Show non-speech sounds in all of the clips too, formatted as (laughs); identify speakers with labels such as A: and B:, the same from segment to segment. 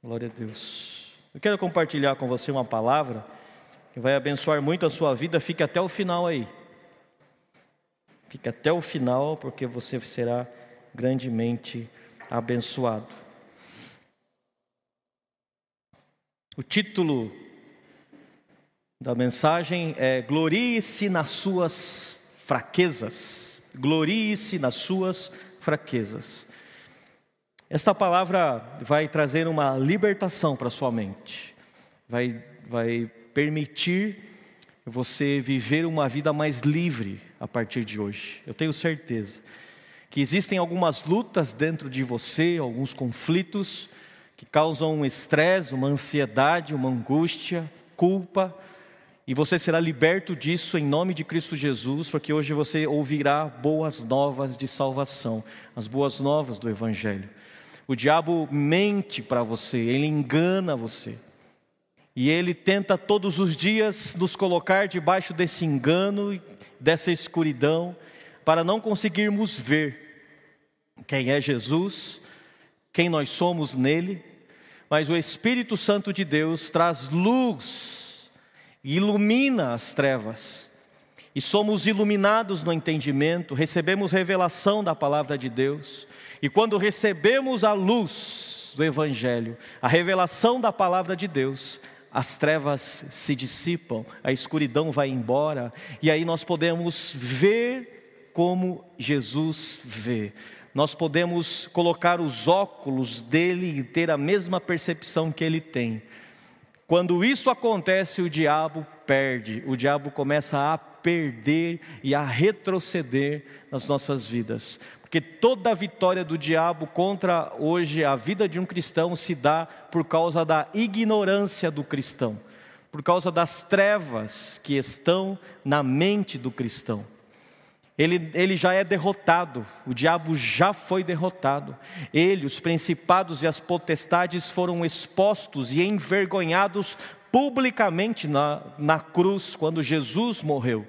A: Glória a Deus. Eu quero compartilhar com você uma palavra que vai abençoar muito a sua vida. Fique até o final aí. Fique até o final, porque você será grandemente abençoado. O título da mensagem é Glorie-se nas suas fraquezas. Glorie-se nas suas fraquezas. Esta palavra vai trazer uma libertação para sua mente, vai, vai permitir você viver uma vida mais livre a partir de hoje. Eu tenho certeza que existem algumas lutas dentro de você, alguns conflitos que causam um estresse, uma ansiedade, uma angústia, culpa, e você será liberto disso em nome de Cristo Jesus, porque hoje você ouvirá boas novas de salvação, as boas novas do Evangelho. O diabo mente para você, ele engana você. E ele tenta todos os dias nos colocar debaixo desse engano, dessa escuridão, para não conseguirmos ver quem é Jesus, quem nós somos nele. Mas o Espírito Santo de Deus traz luz, ilumina as trevas. E somos iluminados no entendimento, recebemos revelação da palavra de Deus e quando recebemos a luz do Evangelho, a revelação da palavra de Deus, as trevas se dissipam, a escuridão vai embora, e aí nós podemos ver como Jesus vê. Nós podemos colocar os óculos dele e ter a mesma percepção que ele tem. Quando isso acontece, o diabo perde, o diabo começa a perder e a retroceder nas nossas vidas. Porque toda a vitória do diabo contra hoje a vida de um cristão se dá por causa da ignorância do cristão, por causa das trevas que estão na mente do cristão. Ele, ele já é derrotado, o diabo já foi derrotado. Ele, os principados e as potestades foram expostos e envergonhados publicamente na, na cruz, quando Jesus morreu.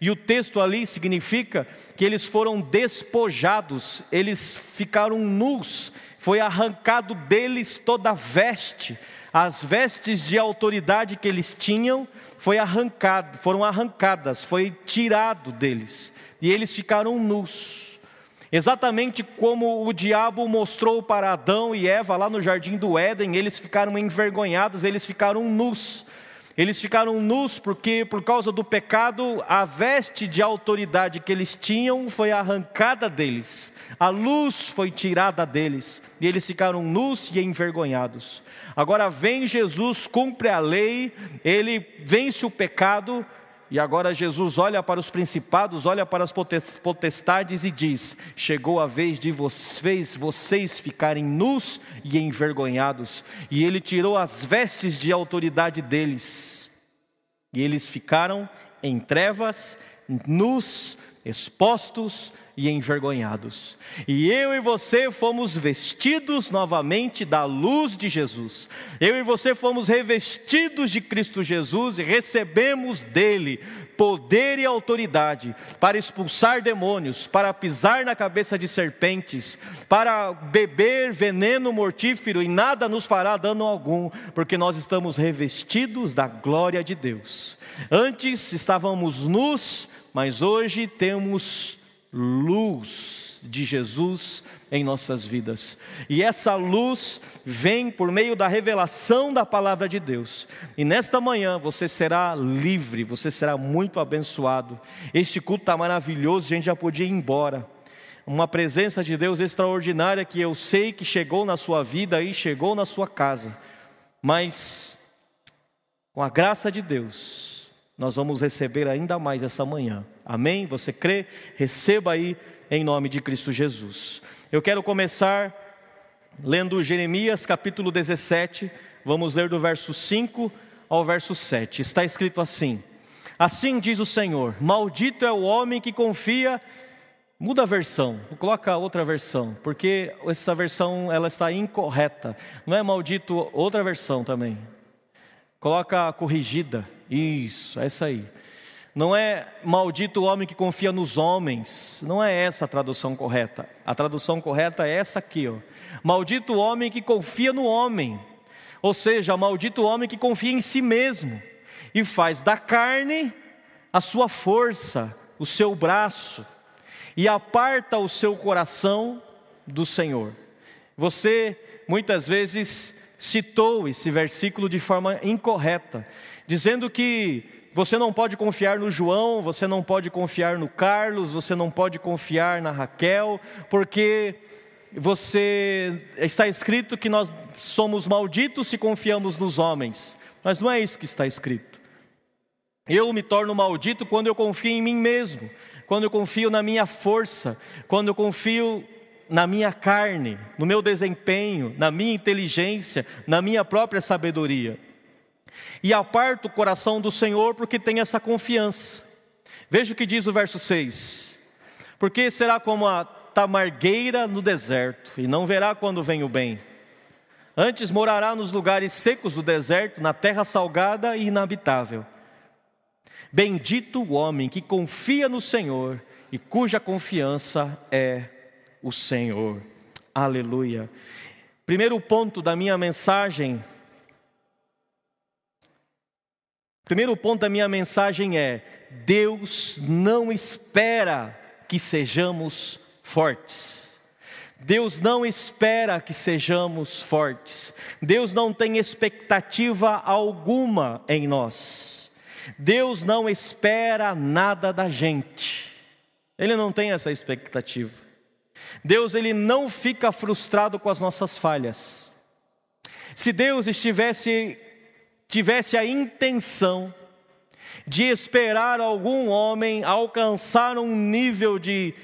A: E o texto ali significa que eles foram despojados, eles ficaram nus, foi arrancado deles toda a veste, as vestes de autoridade que eles tinham foi arrancado, foram arrancadas, foi tirado deles, e eles ficaram nus. Exatamente como o diabo mostrou para Adão e Eva lá no jardim do Éden, eles ficaram envergonhados, eles ficaram nus. Eles ficaram nus porque, por causa do pecado, a veste de autoridade que eles tinham foi arrancada deles, a luz foi tirada deles, e eles ficaram nus e envergonhados. Agora vem Jesus, cumpre a lei, ele vence o pecado, e agora Jesus olha para os principados, olha para as potestades e diz: Chegou a vez de vocês, vocês ficarem nus e envergonhados. E ele tirou as vestes de autoridade deles. E eles ficaram em trevas, nus, expostos e envergonhados. E eu e você fomos vestidos novamente da luz de Jesus. Eu e você fomos revestidos de Cristo Jesus e recebemos dele poder e autoridade para expulsar demônios, para pisar na cabeça de serpentes, para beber veneno mortífero e nada nos fará dano algum, porque nós estamos revestidos da glória de Deus. Antes estávamos nus, mas hoje temos luz de Jesus em nossas vidas. E essa luz vem por meio da revelação da palavra de Deus. E nesta manhã você será livre, você será muito abençoado. Este culto está maravilhoso, a gente já podia ir embora. Uma presença de Deus extraordinária que eu sei que chegou na sua vida e chegou na sua casa. Mas, com a graça de Deus, nós vamos receber ainda mais essa manhã. Amém? Você crê? Receba aí em nome de Cristo Jesus. Eu quero começar lendo Jeremias capítulo 17, vamos ler do verso 5 ao verso 7. Está escrito assim: Assim diz o Senhor: Maldito é o homem que confia Muda a versão, coloca outra versão, porque essa versão ela está incorreta. Não é maldito outra versão também. Coloca corrigida. Isso, é essa aí. Não é maldito o homem que confia nos homens. Não é essa a tradução correta. A tradução correta é essa aqui, ó. Maldito o homem que confia no homem, Ou seja, maldito o homem que confia em si mesmo e faz da carne a sua força, o seu braço, e aparta o seu coração do Senhor. Você muitas vezes citou esse versículo de forma incorreta, dizendo que você não pode confiar no João, você não pode confiar no Carlos, você não pode confiar na Raquel, porque você está escrito que nós somos malditos se confiamos nos homens. Mas não é isso que está escrito. Eu me torno maldito quando eu confio em mim mesmo, quando eu confio na minha força, quando eu confio na minha carne, no meu desempenho, na minha inteligência, na minha própria sabedoria. E aparto o coração do Senhor porque tem essa confiança. Veja o que diz o verso 6: Porque será como a tamargueira no deserto, e não verá quando vem o bem. Antes morará nos lugares secos do deserto, na terra salgada e inabitável. Bendito o homem que confia no Senhor e cuja confiança é o Senhor. Aleluia. Primeiro ponto da minha mensagem. Primeiro ponto da minha mensagem é: Deus não espera que sejamos fortes. Deus não espera que sejamos fortes. Deus não tem expectativa alguma em nós. Deus não espera nada da gente. Ele não tem essa expectativa. Deus ele não fica frustrado com as nossas falhas. Se Deus estivesse tivesse a intenção de esperar algum homem alcançar um nível de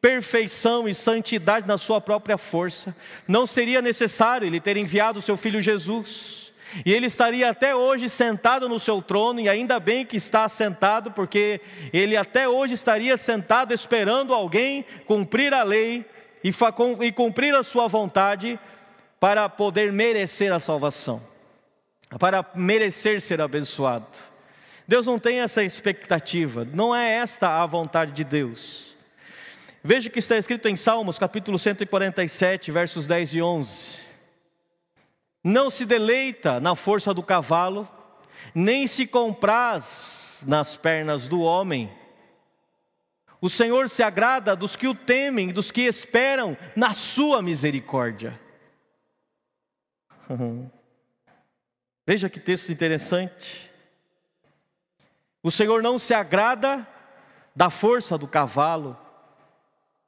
A: perfeição e santidade na sua própria força, não seria necessário ele ter enviado o seu filho Jesus. E ele estaria até hoje sentado no seu trono, e ainda bem que está sentado, porque ele até hoje estaria sentado esperando alguém cumprir a lei e cumprir a sua vontade para poder merecer a salvação, para merecer ser abençoado. Deus não tem essa expectativa, não é esta a vontade de Deus. Veja o que está escrito em Salmos, capítulo 147, versos 10 e 11 não se deleita na força do cavalo, nem se compraz nas pernas do homem. O Senhor se agrada dos que o temem, dos que esperam na sua misericórdia. (laughs) Veja que texto interessante. O Senhor não se agrada da força do cavalo,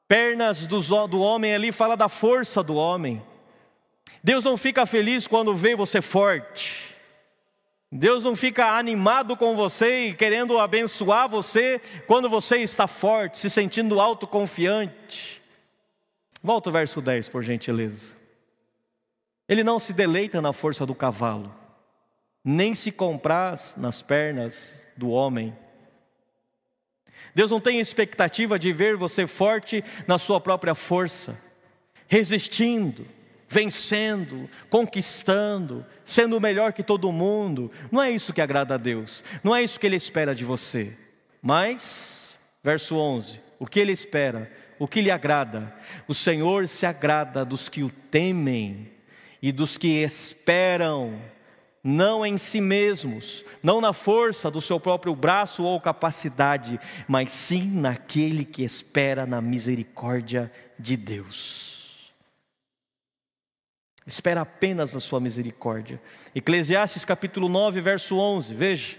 A: pernas do homem ali fala da força do homem. Deus não fica feliz quando vê você forte. Deus não fica animado com você e querendo abençoar você quando você está forte, se sentindo autoconfiante. Volta o verso 10, por gentileza. Ele não se deleita na força do cavalo, nem se compraz nas pernas do homem. Deus não tem expectativa de ver você forte na sua própria força, resistindo vencendo, conquistando, sendo melhor que todo mundo. Não é isso que agrada a Deus, não é isso que Ele espera de você. Mas, verso 11: o que Ele espera, o que lhe agrada? O Senhor se agrada dos que o temem e dos que esperam não em si mesmos, não na força do seu próprio braço ou capacidade, mas sim naquele que espera na misericórdia de Deus espera apenas na sua misericórdia. Eclesiastes capítulo 9, verso 11, veja.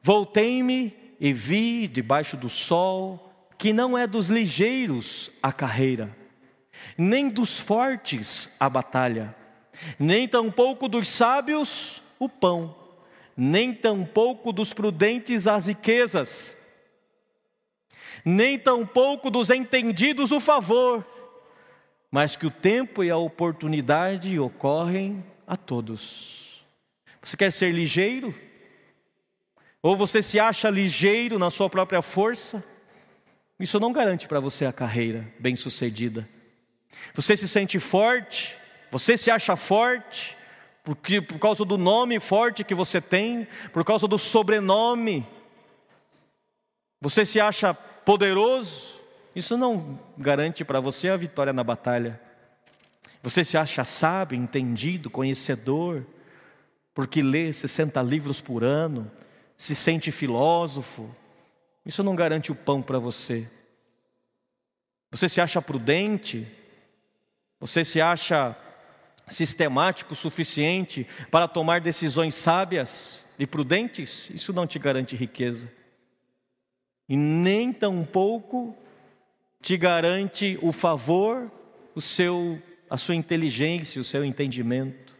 A: Voltei-me e vi debaixo do sol que não é dos ligeiros a carreira, nem dos fortes a batalha, nem tampouco dos sábios o pão, nem tampouco dos prudentes as riquezas, nem tampouco dos entendidos o favor mas que o tempo e a oportunidade ocorrem a todos. Você quer ser ligeiro? Ou você se acha ligeiro na sua própria força? Isso não garante para você a carreira bem-sucedida. Você se sente forte, você se acha forte, porque, por causa do nome forte que você tem, por causa do sobrenome, você se acha poderoso, isso não garante para você a vitória na batalha. Você se acha sábio, entendido, conhecedor, porque lê 60 livros por ano, se sente filósofo. Isso não garante o pão para você. Você se acha prudente? Você se acha sistemático suficiente para tomar decisões sábias e prudentes? Isso não te garante riqueza. E nem tampouco te garante o favor, o seu, a sua inteligência, o seu entendimento.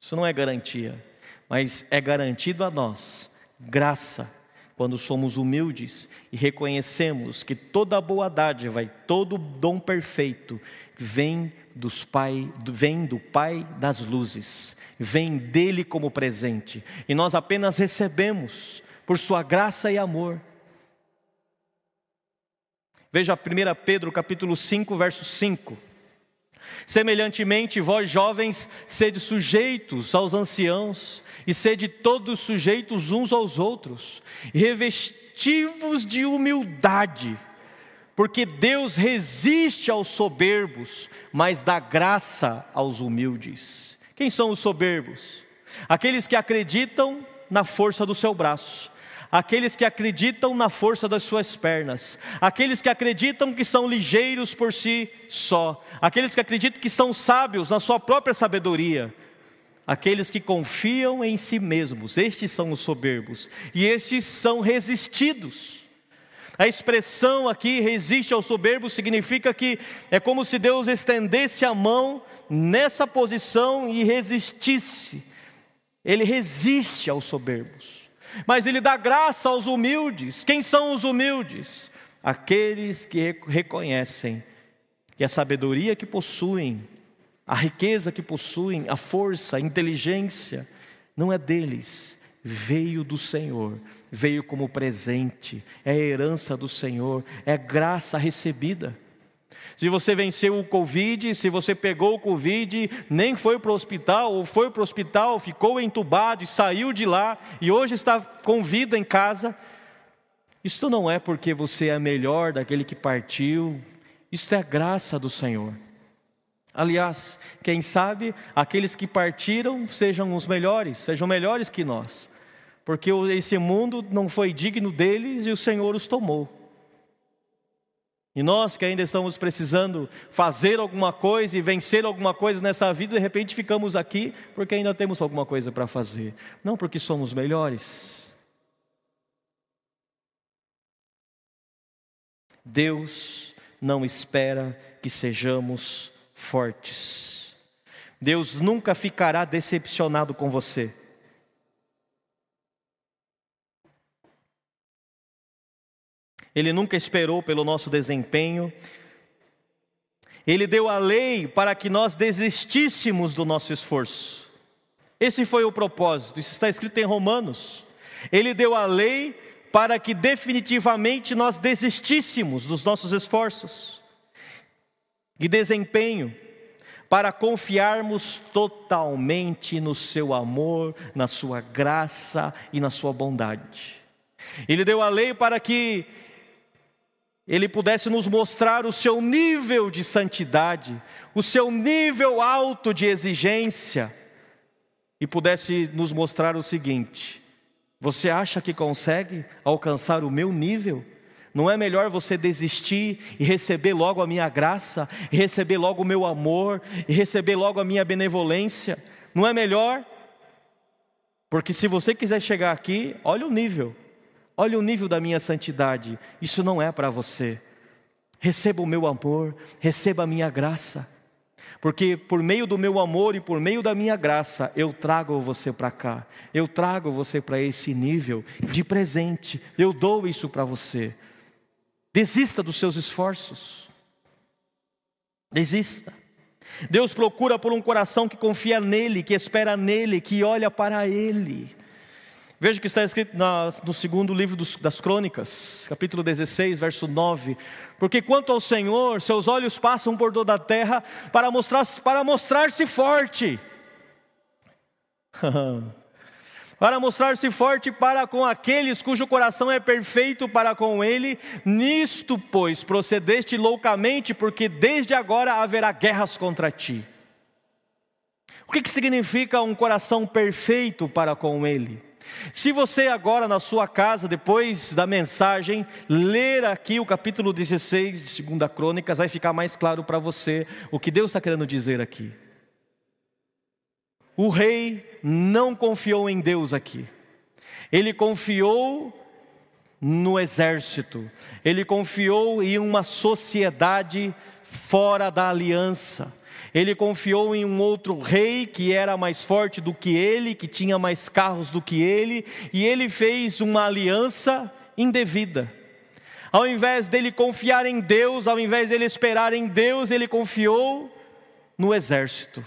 A: Isso não é garantia, mas é garantido a nós graça quando somos humildes e reconhecemos que toda boa dádiva e todo dom perfeito vem dos pai, vem do Pai das luzes, vem dele como presente, e nós apenas recebemos por sua graça e amor. Veja 1 Pedro capítulo 5, verso 5. Semelhantemente, vós jovens, sede sujeitos aos anciãos, e sede todos sujeitos uns aos outros, revestivos de humildade, porque Deus resiste aos soberbos, mas dá graça aos humildes. Quem são os soberbos? Aqueles que acreditam na força do seu braço, aqueles que acreditam na força das suas pernas, aqueles que acreditam que são ligeiros por si só, aqueles que acreditam que são sábios na sua própria sabedoria, aqueles que confiam em si mesmos, estes são os soberbos, e estes são resistidos. A expressão aqui, resiste ao soberbo, significa que é como se Deus estendesse a mão nessa posição e resistisse. Ele resiste aos soberbos, mas ele dá graça aos humildes. Quem são os humildes? Aqueles que reconhecem que a sabedoria que possuem a riqueza que possuem, a força, a inteligência, não é deles, veio do Senhor, veio como presente, é herança do Senhor, é graça recebida. Se você venceu o Covid, se você pegou o Covid, nem foi para o hospital, ou foi para o hospital, ficou entubado e saiu de lá, e hoje está com vida em casa, isto não é porque você é melhor daquele que partiu, isto é a graça do Senhor. Aliás, quem sabe aqueles que partiram sejam os melhores, sejam melhores que nós, porque esse mundo não foi digno deles e o Senhor os tomou. E nós que ainda estamos precisando fazer alguma coisa e vencer alguma coisa nessa vida, de repente ficamos aqui porque ainda temos alguma coisa para fazer, não porque somos melhores. Deus não espera que sejamos fortes. Deus nunca ficará decepcionado com você. Ele nunca esperou pelo nosso desempenho. Ele deu a lei para que nós desistíssemos do nosso esforço. Esse foi o propósito, isso está escrito em Romanos. Ele deu a lei para que definitivamente nós desistíssemos dos nossos esforços e desempenho para confiarmos totalmente no seu amor, na sua graça e na sua bondade. Ele deu a lei para que ele pudesse nos mostrar o seu nível de santidade, o seu nível alto de exigência, e pudesse nos mostrar o seguinte: você acha que consegue alcançar o meu nível? Não é melhor você desistir e receber logo a minha graça, receber logo o meu amor, receber logo a minha benevolência? Não é melhor? Porque se você quiser chegar aqui, olha o nível, olha o nível da minha santidade, isso não é para você. Receba o meu amor, receba a minha graça, porque por meio do meu amor e por meio da minha graça, eu trago você para cá, eu trago você para esse nível de presente, eu dou isso para você. Desista dos seus esforços. Desista. Deus procura por um coração que confia nele, que espera nele, que olha para ele. Veja que está escrito no segundo livro das Crônicas, capítulo 16, verso 9. Porque quanto ao Senhor, seus olhos passam por toda a terra para mostrar-se para mostrar forte. (laughs) para mostrar-se forte para com aqueles cujo coração é perfeito para com ele. Nisto, pois, procedeste loucamente, porque desde agora haverá guerras contra ti. O que, que significa um coração perfeito para com ele? Se você agora na sua casa, depois da mensagem, ler aqui o capítulo 16 de 2 Crônicas, vai ficar mais claro para você o que Deus está querendo dizer aqui. O rei não confiou em Deus aqui, ele confiou no exército, ele confiou em uma sociedade fora da aliança. Ele confiou em um outro rei que era mais forte do que ele, que tinha mais carros do que ele, e ele fez uma aliança indevida. Ao invés dele confiar em Deus, ao invés dele esperar em Deus, ele confiou no exército.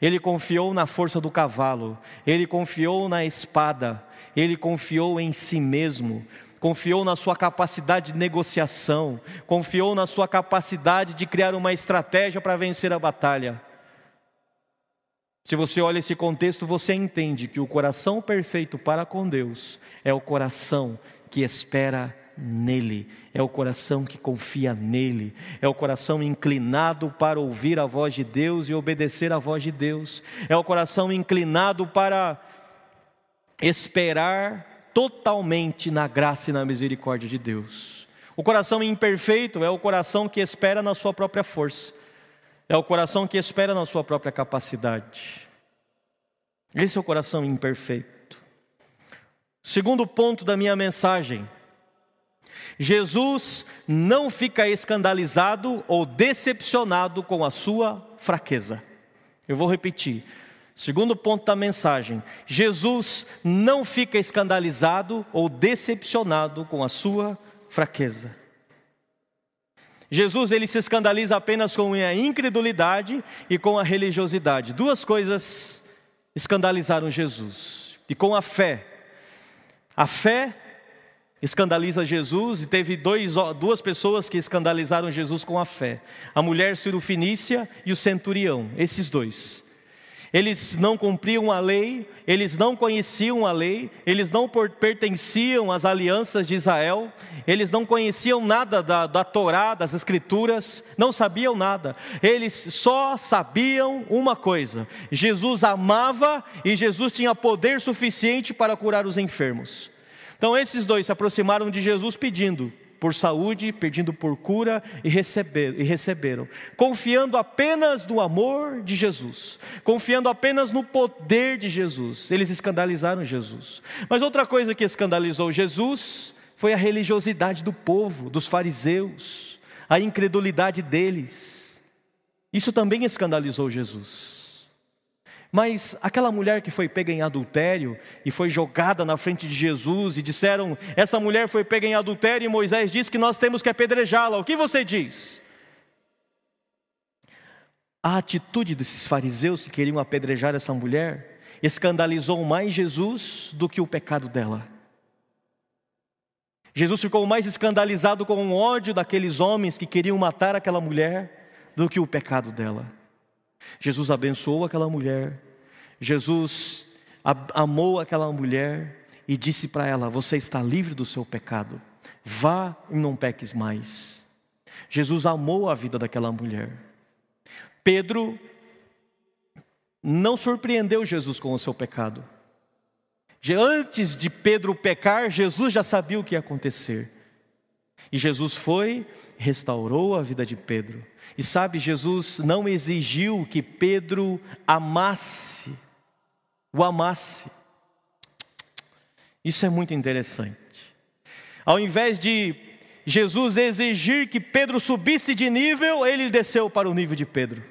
A: Ele confiou na força do cavalo, ele confiou na espada, ele confiou em si mesmo, confiou na sua capacidade de negociação, confiou na sua capacidade de criar uma estratégia para vencer a batalha. Se você olha esse contexto, você entende que o coração perfeito para com Deus é o coração que espera nele, é o coração que confia nele, é o coração inclinado para ouvir a voz de Deus e obedecer à voz de Deus, é o coração inclinado para esperar totalmente na graça e na misericórdia de Deus. O coração imperfeito é o coração que espera na sua própria força, é o coração que espera na sua própria capacidade. Esse é o coração imperfeito. Segundo ponto da minha mensagem: Jesus não fica escandalizado ou decepcionado com a sua fraqueza. Eu vou repetir. Segundo ponto da mensagem: Jesus não fica escandalizado ou decepcionado com a sua fraqueza. Jesus ele se escandaliza apenas com a incredulidade e com a religiosidade. Duas coisas escandalizaram Jesus. E com a fé. A fé escandaliza Jesus e teve dois, duas pessoas que escandalizaram Jesus com a fé: a mulher cirofinícia e o centurião. Esses dois eles não cumpriam a lei, eles não conheciam a lei, eles não pertenciam às alianças de Israel, eles não conheciam nada da, da Torá, das Escrituras, não sabiam nada, eles só sabiam uma coisa: Jesus amava e Jesus tinha poder suficiente para curar os enfermos. Então esses dois se aproximaram de Jesus pedindo: por saúde, pedindo por cura e, receber, e receberam, confiando apenas no amor de Jesus, confiando apenas no poder de Jesus. Eles escandalizaram Jesus. Mas outra coisa que escandalizou Jesus foi a religiosidade do povo, dos fariseus, a incredulidade deles. Isso também escandalizou Jesus. Mas aquela mulher que foi pega em adultério e foi jogada na frente de Jesus e disseram: Essa mulher foi pega em adultério e Moisés disse que nós temos que apedrejá-la. O que você diz? A atitude desses fariseus que queriam apedrejar essa mulher escandalizou mais Jesus do que o pecado dela. Jesus ficou mais escandalizado com o ódio daqueles homens que queriam matar aquela mulher do que o pecado dela. Jesus abençoou aquela mulher, Jesus amou aquela mulher e disse para ela: Você está livre do seu pecado, vá e não peques mais. Jesus amou a vida daquela mulher. Pedro não surpreendeu Jesus com o seu pecado. Antes de Pedro pecar, Jesus já sabia o que ia acontecer. E Jesus foi, restaurou a vida de Pedro. E sabe, Jesus não exigiu que Pedro amasse o amasse. Isso é muito interessante. Ao invés de Jesus exigir que Pedro subisse de nível, ele desceu para o nível de Pedro.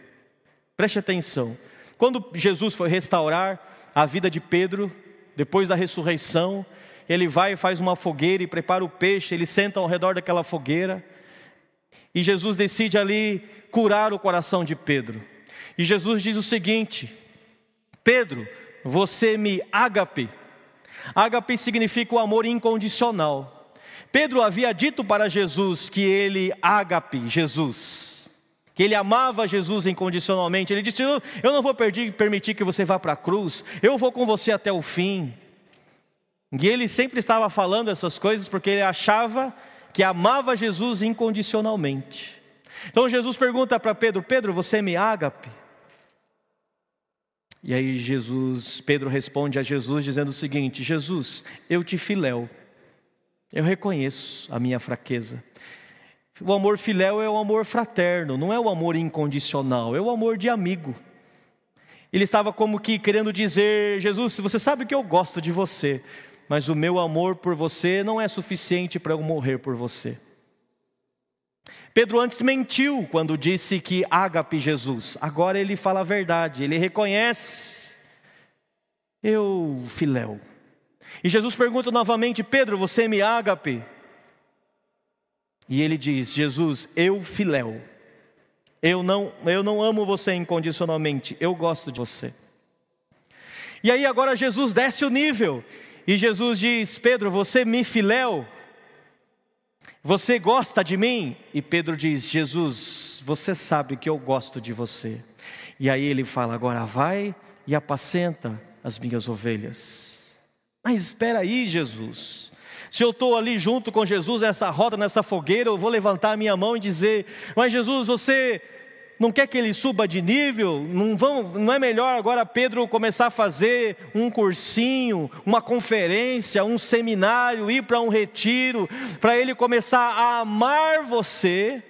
A: Preste atenção. Quando Jesus foi restaurar a vida de Pedro, depois da ressurreição, ele vai e faz uma fogueira e prepara o peixe, ele senta ao redor daquela fogueira, e Jesus decide ali curar o coração de Pedro. E Jesus diz o seguinte: Pedro, você me ágape. Ágape significa o amor incondicional. Pedro havia dito para Jesus que ele ágape Jesus, que ele amava Jesus incondicionalmente. Ele disse: Eu não vou permitir que você vá para a cruz, eu vou com você até o fim. E ele sempre estava falando essas coisas porque ele achava que amava Jesus incondicionalmente. Então Jesus pergunta para Pedro: Pedro, você me ágape? E aí Jesus, Pedro responde a Jesus dizendo o seguinte: Jesus, eu te filéu. Eu reconheço a minha fraqueza. O amor filéu é o amor fraterno, não é o amor incondicional, é o amor de amigo. Ele estava como que querendo dizer: Jesus, você sabe que eu gosto de você, mas o meu amor por você não é suficiente para eu morrer por você. Pedro antes mentiu quando disse que ágape Jesus, agora ele fala a verdade, ele reconhece, eu filéu. E Jesus pergunta novamente: Pedro, você me ágape? E ele diz: Jesus, eu filéu. Eu não, eu não amo você incondicionalmente, eu gosto de você. E aí agora Jesus desce o nível. E Jesus diz: Pedro, você me filéu? Você gosta de mim? E Pedro diz: Jesus, você sabe que eu gosto de você. E aí ele fala: Agora vai e apacenta as minhas ovelhas. Mas espera aí, Jesus. Se eu estou ali junto com Jesus, nessa roda, nessa fogueira, eu vou levantar a minha mão e dizer: Mas Jesus, você não quer que ele suba de nível? Não, vão, não é melhor agora Pedro começar a fazer um cursinho, uma conferência, um seminário, ir para um retiro, para ele começar a amar você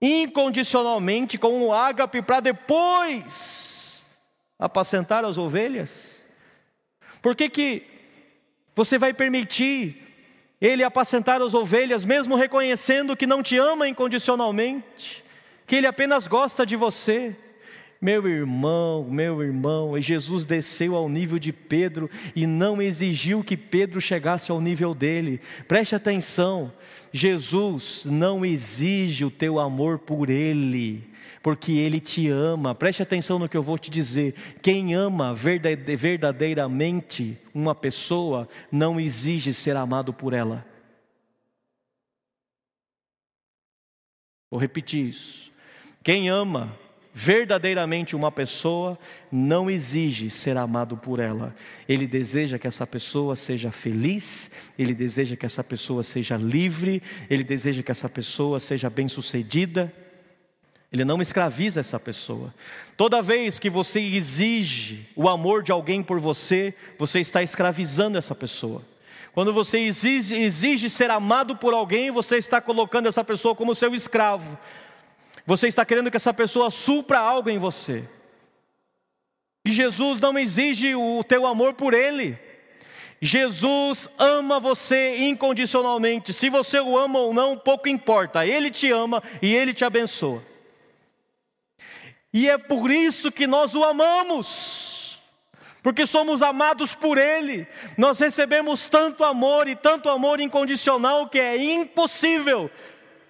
A: incondicionalmente com o ágape para depois apacentar as ovelhas? Por que, que você vai permitir ele apacentar as ovelhas, mesmo reconhecendo que não te ama incondicionalmente? Que Ele apenas gosta de você. Meu irmão, meu irmão, e Jesus desceu ao nível de Pedro e não exigiu que Pedro chegasse ao nível dele. Preste atenção, Jesus não exige o teu amor por Ele, porque Ele te ama. Preste atenção no que eu vou te dizer. Quem ama verdadeiramente uma pessoa não exige ser amado por ela. Vou repetir isso. Quem ama verdadeiramente uma pessoa não exige ser amado por ela. Ele deseja que essa pessoa seja feliz, ele deseja que essa pessoa seja livre, ele deseja que essa pessoa seja bem-sucedida. Ele não escraviza essa pessoa. Toda vez que você exige o amor de alguém por você, você está escravizando essa pessoa. Quando você exige, exige ser amado por alguém, você está colocando essa pessoa como seu escravo. Você está querendo que essa pessoa supra algo em você. E Jesus não exige o teu amor por Ele. Jesus ama você incondicionalmente. Se você o ama ou não, pouco importa. Ele te ama e Ele te abençoa. E é por isso que nós o amamos. Porque somos amados por Ele. Nós recebemos tanto amor e tanto amor incondicional que é impossível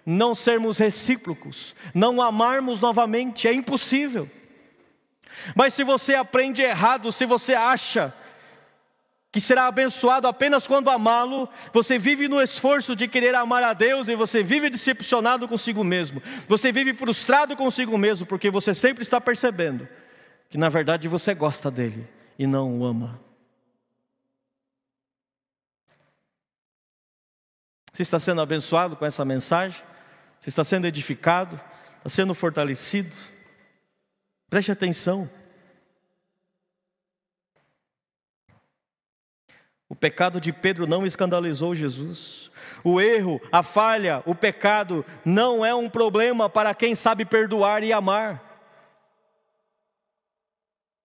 A: não sermos recíprocos, não amarmos novamente, é impossível. Mas se você aprende errado, se você acha que será abençoado apenas quando amá-lo, você vive no esforço de querer amar a Deus e você vive decepcionado consigo mesmo, você vive frustrado consigo mesmo, porque você sempre está percebendo que na verdade você gosta dele e não o ama. Você está sendo abençoado com essa mensagem? Você está sendo edificado? Está sendo fortalecido? Preste atenção. O pecado de Pedro não escandalizou Jesus. O erro, a falha, o pecado não é um problema para quem sabe perdoar e amar.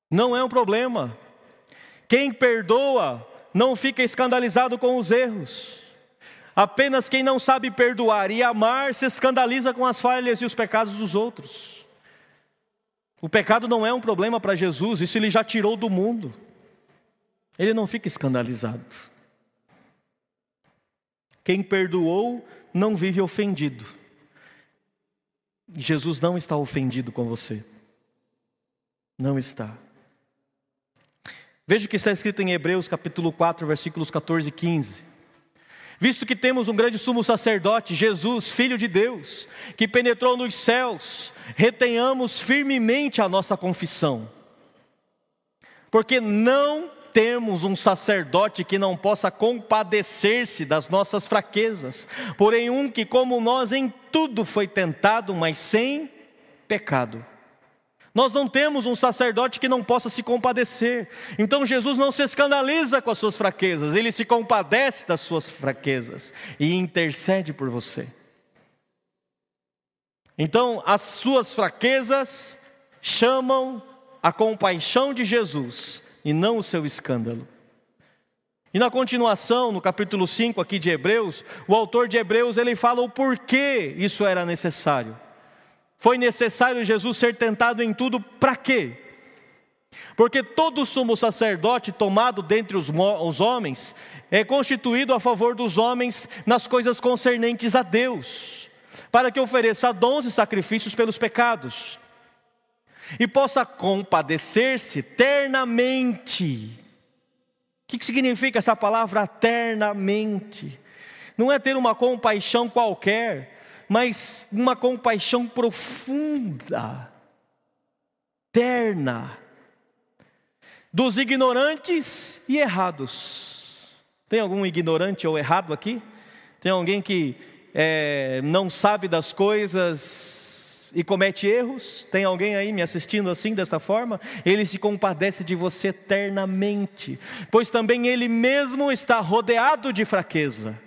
A: Não é um problema. Quem perdoa não fica escandalizado com os erros. Apenas quem não sabe perdoar e amar se escandaliza com as falhas e os pecados dos outros. O pecado não é um problema para Jesus, isso ele já tirou do mundo. Ele não fica escandalizado. Quem perdoou não vive ofendido. Jesus não está ofendido com você. Não está. Veja o que está escrito em Hebreus capítulo 4, versículos 14 e 15. Visto que temos um grande sumo sacerdote, Jesus, Filho de Deus, que penetrou nos céus, retenhamos firmemente a nossa confissão. Porque não temos um sacerdote que não possa compadecer-se das nossas fraquezas, porém um que, como nós, em tudo foi tentado, mas sem pecado. Nós não temos um sacerdote que não possa se compadecer. Então Jesus não se escandaliza com as suas fraquezas, ele se compadece das suas fraquezas e intercede por você. Então, as suas fraquezas chamam a compaixão de Jesus e não o seu escândalo. E na continuação, no capítulo 5 aqui de Hebreus, o autor de Hebreus ele fala o porquê isso era necessário. Foi necessário Jesus ser tentado em tudo para quê? Porque todo sumo sacerdote tomado dentre os, os homens é constituído a favor dos homens nas coisas concernentes a Deus, para que ofereça dons e sacrifícios pelos pecados, e possa compadecer-se ternamente. O que significa essa palavra ternamente? Não é ter uma compaixão qualquer, mas uma compaixão profunda, terna, dos ignorantes e errados. Tem algum ignorante ou errado aqui? Tem alguém que é, não sabe das coisas e comete erros? Tem alguém aí me assistindo assim, dessa forma? Ele se compadece de você eternamente, pois também ele mesmo está rodeado de fraqueza.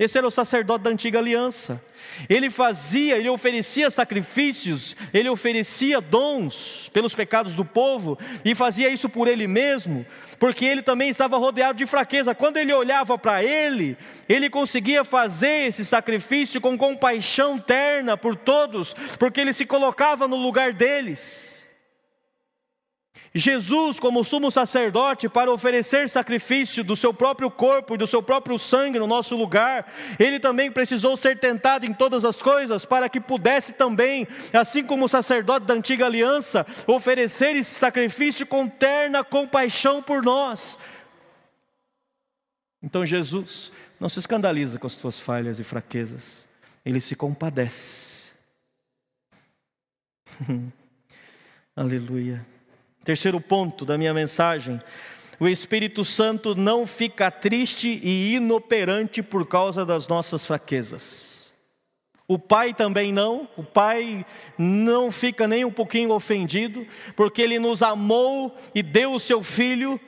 A: Esse era o sacerdote da antiga aliança. Ele fazia, ele oferecia sacrifícios, ele oferecia dons pelos pecados do povo e fazia isso por ele mesmo, porque ele também estava rodeado de fraqueza. Quando ele olhava para ele, ele conseguia fazer esse sacrifício com compaixão terna por todos, porque ele se colocava no lugar deles. Jesus, como sumo sacerdote, para oferecer sacrifício do seu próprio corpo e do seu próprio sangue no nosso lugar, ele também precisou ser tentado em todas as coisas, para que pudesse também, assim como o sacerdote da antiga aliança, oferecer esse sacrifício com terna compaixão por nós. Então Jesus não se escandaliza com as tuas falhas e fraquezas, ele se compadece. (laughs) Aleluia. Terceiro ponto da minha mensagem: o Espírito Santo não fica triste e inoperante por causa das nossas fraquezas. O Pai também não, o Pai não fica nem um pouquinho ofendido, porque Ele nos amou e deu o seu Filho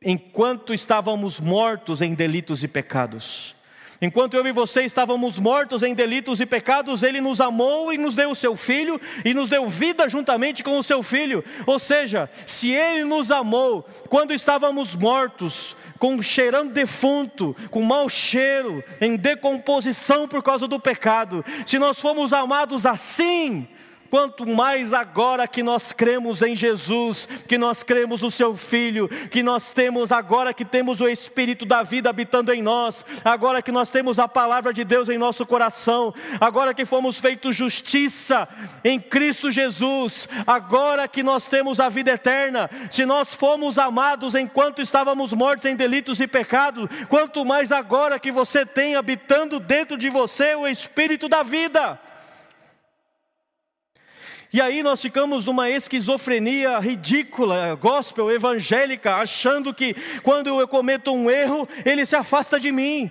A: enquanto estávamos mortos em delitos e pecados. Enquanto eu e você estávamos mortos em delitos e pecados, Ele nos amou e nos deu o seu Filho e nos deu vida juntamente com o seu Filho. Ou seja, se Ele nos amou quando estávamos mortos, com cheirando defunto, com mau cheiro, em decomposição por causa do pecado, se nós fomos amados assim, quanto mais agora que nós cremos em Jesus, que nós cremos no Seu Filho, que nós temos agora que temos o Espírito da vida habitando em nós, agora que nós temos a palavra de Deus em nosso coração, agora que fomos feitos justiça em Cristo Jesus, agora que nós temos a vida eterna, se nós fomos amados enquanto estávamos mortos em delitos e pecados, quanto mais agora que você tem habitando dentro de você o Espírito da vida. E aí nós ficamos numa esquizofrenia ridícula, gospel, evangélica, achando que quando eu cometo um erro, ele se afasta de mim.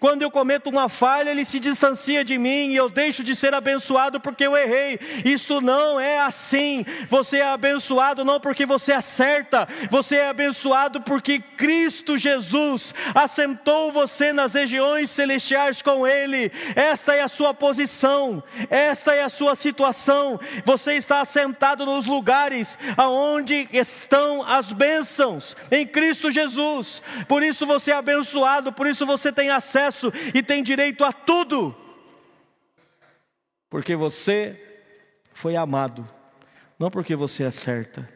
A: Quando eu cometo uma falha, ele se distancia de mim e eu deixo de ser abençoado porque eu errei. Isto não é assim. Você é abençoado não porque você acerta, você é abençoado porque Cristo Jesus assentou você nas regiões celestiais com Ele. Esta é a sua posição, esta é a sua situação. Você está assentado nos lugares aonde estão as bênçãos em Cristo Jesus. Por isso você é abençoado, por isso você tem acesso acesso e tem direito a tudo, porque você foi amado, não porque você acerta.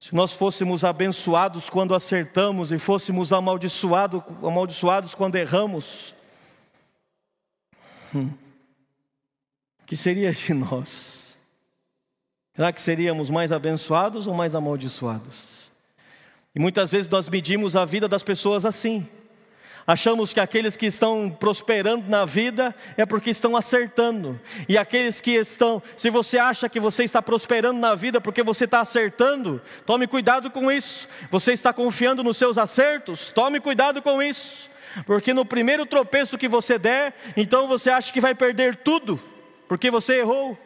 A: Se nós fôssemos abençoados quando acertamos e fôssemos amaldiçoado, amaldiçoados quando erramos, hum, que seria de nós? Será que seríamos mais abençoados ou mais amaldiçoados? E muitas vezes nós medimos a vida das pessoas assim. Achamos que aqueles que estão prosperando na vida é porque estão acertando. E aqueles que estão, se você acha que você está prosperando na vida porque você está acertando, tome cuidado com isso. Você está confiando nos seus acertos, tome cuidado com isso. Porque no primeiro tropeço que você der, então você acha que vai perder tudo, porque você errou.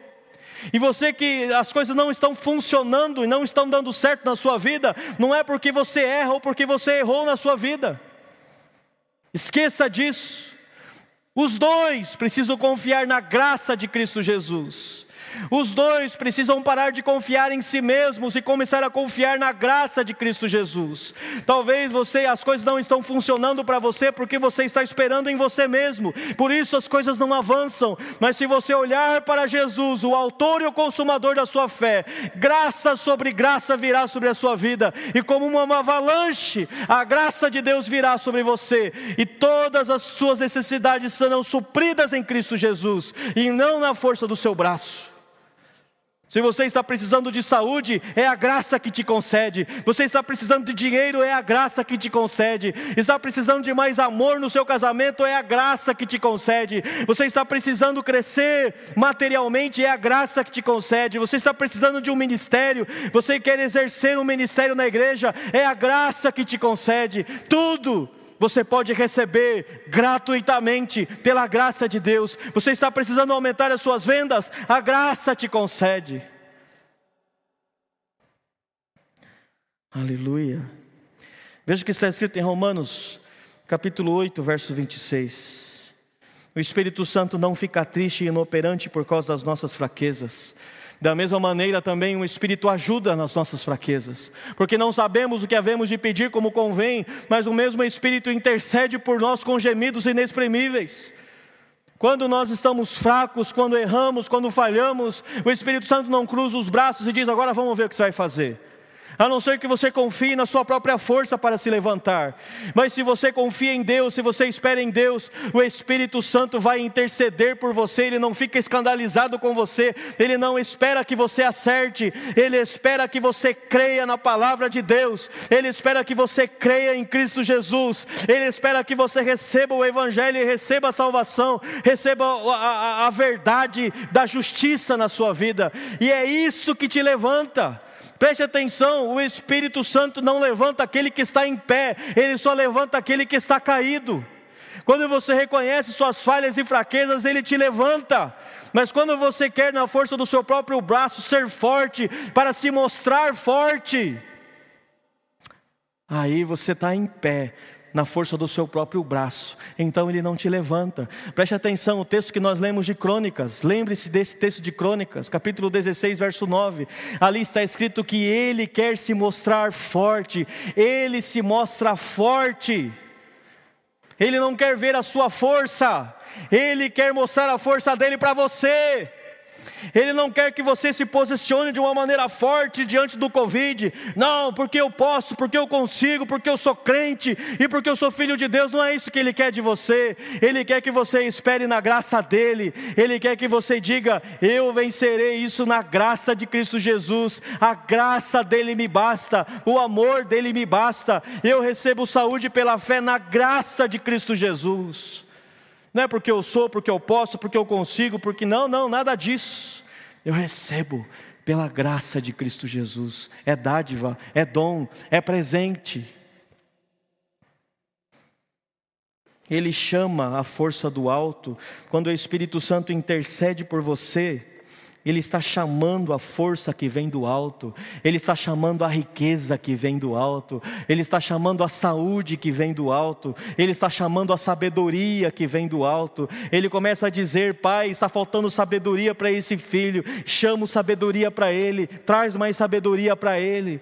A: E você que as coisas não estão funcionando e não estão dando certo na sua vida, não é porque você erra ou porque você errou na sua vida. Esqueça disso. Os dois precisam confiar na graça de Cristo Jesus. Os dois precisam parar de confiar em si mesmos e começar a confiar na graça de Cristo Jesus. Talvez você as coisas não estão funcionando para você porque você está esperando em você mesmo. Por isso as coisas não avançam. Mas se você olhar para Jesus, o autor e o consumador da sua fé, graça sobre graça virá sobre a sua vida e como uma avalanche, a graça de Deus virá sobre você e todas as suas necessidades serão supridas em Cristo Jesus e não na força do seu braço. Se você está precisando de saúde, é a graça que te concede. Você está precisando de dinheiro, é a graça que te concede. Está precisando de mais amor no seu casamento, é a graça que te concede. Você está precisando crescer materialmente, é a graça que te concede. Você está precisando de um ministério, você quer exercer um ministério na igreja, é a graça que te concede. Tudo você pode receber gratuitamente pela graça de Deus. Você está precisando aumentar as suas vendas, a graça te concede. Aleluia. Veja o que está escrito em Romanos, capítulo 8, verso 26. O Espírito Santo não fica triste e inoperante por causa das nossas fraquezas, da mesma maneira, também o Espírito ajuda nas nossas fraquezas, porque não sabemos o que havemos de pedir como convém, mas o mesmo Espírito intercede por nós com gemidos inexprimíveis. Quando nós estamos fracos, quando erramos, quando falhamos, o Espírito Santo não cruza os braços e diz: agora vamos ver o que você vai fazer a não ser que você confie na sua própria força para se levantar. Mas se você confia em Deus, se você espera em Deus, o Espírito Santo vai interceder por você, ele não fica escandalizado com você, ele não espera que você acerte, ele espera que você creia na palavra de Deus, ele espera que você creia em Cristo Jesus, ele espera que você receba o Evangelho receba a salvação, receba a, a, a verdade da justiça na sua vida, e é isso que te levanta. Preste atenção: o Espírito Santo não levanta aquele que está em pé, ele só levanta aquele que está caído. Quando você reconhece suas falhas e fraquezas, ele te levanta. Mas quando você quer, na força do seu próprio braço, ser forte, para se mostrar forte, aí você está em pé, na força do seu próprio braço, então ele não te levanta. Preste atenção, o texto que nós lemos de Crônicas, lembre-se desse texto de Crônicas, capítulo 16, verso 9. Ali está escrito que ele quer se mostrar forte, ele se mostra forte. Ele não quer ver a sua força, ele quer mostrar a força dele para você. Ele não quer que você se posicione de uma maneira forte diante do Covid. Não, porque eu posso, porque eu consigo, porque eu sou crente e porque eu sou filho de Deus. Não é isso que Ele quer de você. Ele quer que você espere na graça dEle. Ele quer que você diga: Eu vencerei isso na graça de Cristo Jesus. A graça dEle me basta, o amor dEle me basta. Eu recebo saúde pela fé na graça de Cristo Jesus. Não é porque eu sou, porque eu posso, porque eu consigo, porque não, não, nada disso. Eu recebo pela graça de Cristo Jesus. É dádiva, é dom, é presente. Ele chama a força do alto. Quando o Espírito Santo intercede por você, ele está chamando a força que vem do alto, Ele está chamando a riqueza que vem do alto, Ele está chamando a saúde que vem do alto, Ele está chamando a sabedoria que vem do alto. Ele começa a dizer: Pai, está faltando sabedoria para esse filho, chamo sabedoria para ele, traz mais sabedoria para ele.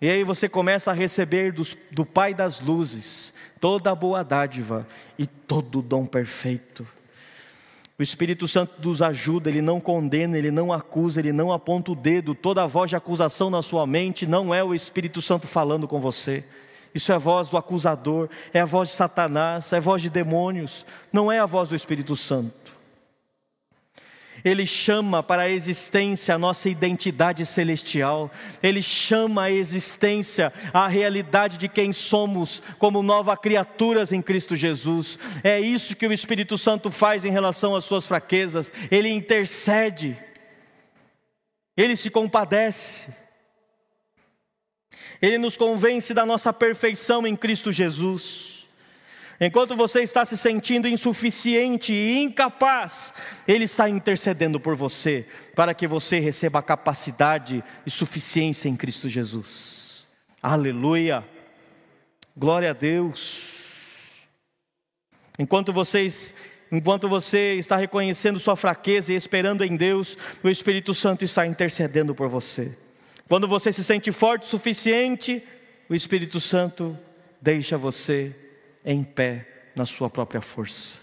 A: E aí você começa a receber dos, do Pai das luzes toda a boa dádiva e todo o dom perfeito. O Espírito Santo nos ajuda, ele não condena, ele não acusa, ele não aponta o dedo. Toda a voz de acusação na sua mente não é o Espírito Santo falando com você. Isso é a voz do acusador, é a voz de Satanás, é a voz de demônios, não é a voz do Espírito Santo. Ele chama para a existência a nossa identidade celestial, Ele chama a existência a realidade de quem somos como nova criaturas em Cristo Jesus. É isso que o Espírito Santo faz em relação às suas fraquezas, Ele intercede, Ele se compadece, Ele nos convence da nossa perfeição em Cristo Jesus. Enquanto você está se sentindo insuficiente e incapaz, Ele está intercedendo por você, para que você receba a capacidade e suficiência em Cristo Jesus. Aleluia! Glória a Deus! Enquanto vocês Enquanto você está reconhecendo sua fraqueza e esperando em Deus, o Espírito Santo está intercedendo por você. Quando você se sente forte o suficiente, o Espírito Santo deixa você em pé na sua própria força.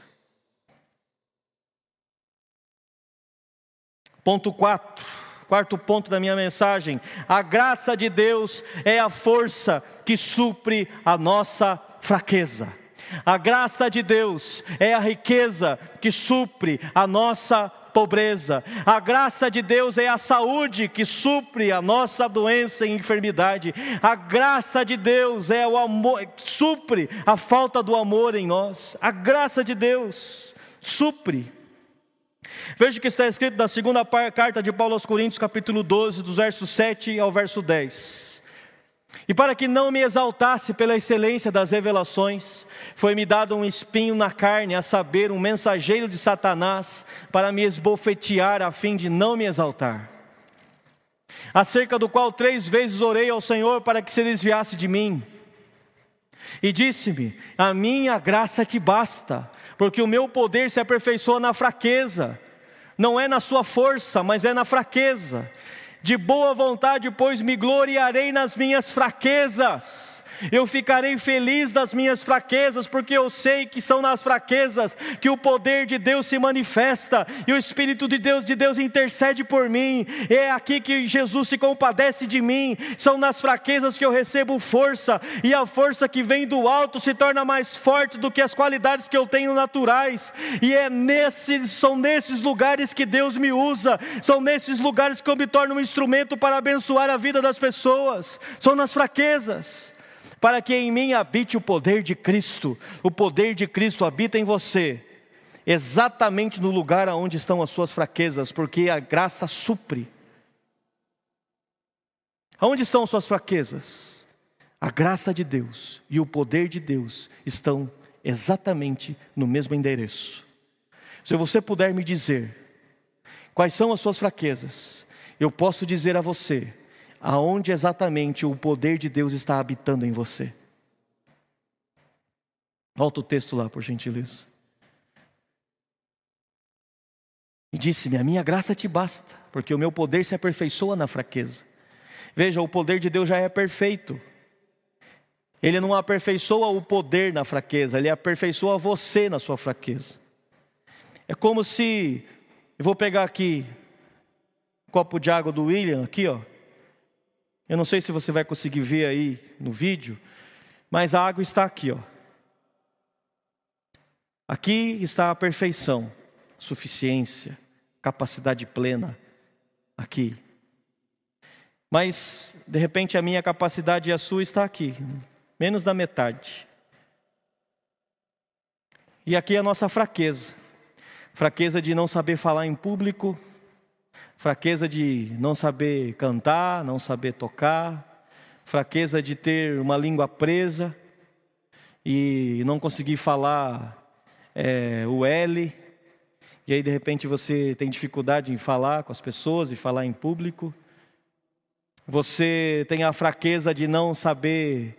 A: Ponto 4, quarto ponto da minha mensagem: a graça de Deus é a força que supre a nossa fraqueza. A graça de Deus é a riqueza que supre a nossa pobreza. A graça de Deus é a saúde que supre a nossa doença e enfermidade. A graça de Deus é o amor, supre a falta do amor em nós. A graça de Deus supre. Veja o que está escrito na segunda carta de Paulo aos Coríntios, capítulo 12, dos versos 7 ao verso 10. E para que não me exaltasse pela excelência das revelações, foi-me dado um espinho na carne, a saber, um mensageiro de Satanás, para me esbofetear, a fim de não me exaltar. Acerca do qual três vezes orei ao Senhor para que se desviasse de mim. E disse-me: A minha graça te basta, porque o meu poder se aperfeiçoa na fraqueza. Não é na sua força, mas é na fraqueza. De boa vontade, pois me gloriarei nas minhas fraquezas eu ficarei feliz das minhas fraquezas, porque eu sei que são nas fraquezas que o poder de Deus se manifesta e o Espírito de Deus de Deus intercede por mim. É aqui que Jesus se compadece de mim. São nas fraquezas que eu recebo força e a força que vem do alto se torna mais forte do que as qualidades que eu tenho naturais. E é nesses são nesses lugares que Deus me usa. São nesses lugares que eu me torno um instrumento para abençoar a vida das pessoas. São nas fraquezas para que em mim habite o poder de Cristo. O poder de Cristo habita em você, exatamente no lugar onde estão as suas fraquezas, porque a graça supre. Aonde estão as suas fraquezas? A graça de Deus e o poder de Deus estão exatamente no mesmo endereço. Se você puder me dizer quais são as suas fraquezas, eu posso dizer a você aonde exatamente o poder de Deus está habitando em você. Volta o texto lá, por gentileza. E disse-me: A minha graça te basta, porque o meu poder se aperfeiçoa na fraqueza. Veja, o poder de Deus já é perfeito. Ele não aperfeiçoa o poder na fraqueza, ele aperfeiçoa você na sua fraqueza. É como se, eu vou pegar aqui um copo de água do William, aqui, ó. Eu não sei se você vai conseguir ver aí no vídeo, mas a água está aqui, ó. Aqui está a perfeição, suficiência, capacidade plena. Aqui. Mas, de repente, a minha capacidade e a sua está aqui, menos da metade. E aqui é a nossa fraqueza fraqueza de não saber falar em público, fraqueza de não saber cantar, não saber tocar, fraqueza de ter uma língua presa e não conseguir falar é, o L, e aí de repente você tem dificuldade em falar com as pessoas e falar em público. Você tem a fraqueza de não saber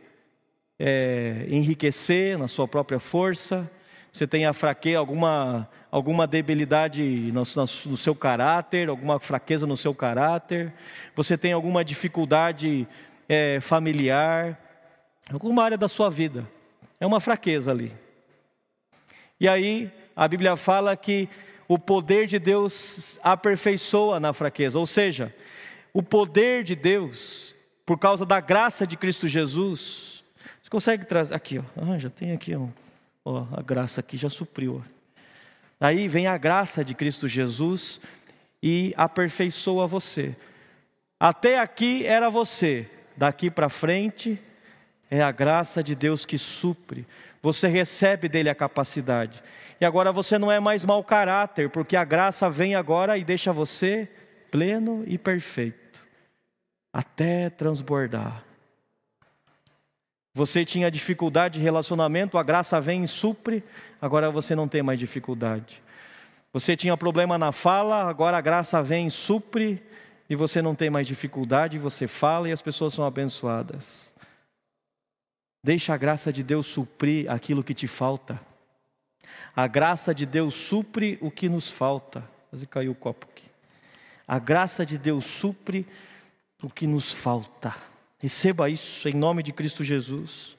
A: é, enriquecer na sua própria força. Você tem a fraqueza, alguma alguma debilidade no, no, seu caráter, alguma fraqueza no seu caráter, você tem alguma dificuldade é, familiar, alguma área da sua vida, é uma fraqueza ali. E aí a Bíblia fala que o poder de Deus aperfeiçoa na fraqueza, ou seja, o poder de Deus, por causa da graça de Cristo Jesus, você consegue trazer aqui, ó, ah, já tem aqui, ó, ó, a graça aqui já supriu. Aí vem a graça de Cristo Jesus e aperfeiçoa você. Até aqui era você, daqui para frente é a graça de Deus que supre. Você recebe dele a capacidade. E agora você não é mais mau caráter, porque a graça vem agora e deixa você pleno e perfeito, até transbordar. Você tinha dificuldade de relacionamento, a graça vem e supre, agora você não tem mais dificuldade. Você tinha problema na fala, agora a graça vem e supre, e você não tem mais dificuldade, você fala e as pessoas são abençoadas. Deixa a graça de Deus suprir aquilo que te falta. A graça de Deus supre o que nos falta. Quase caiu o copo aqui. A graça de Deus supre o que nos falta. Receba isso em nome de Cristo Jesus.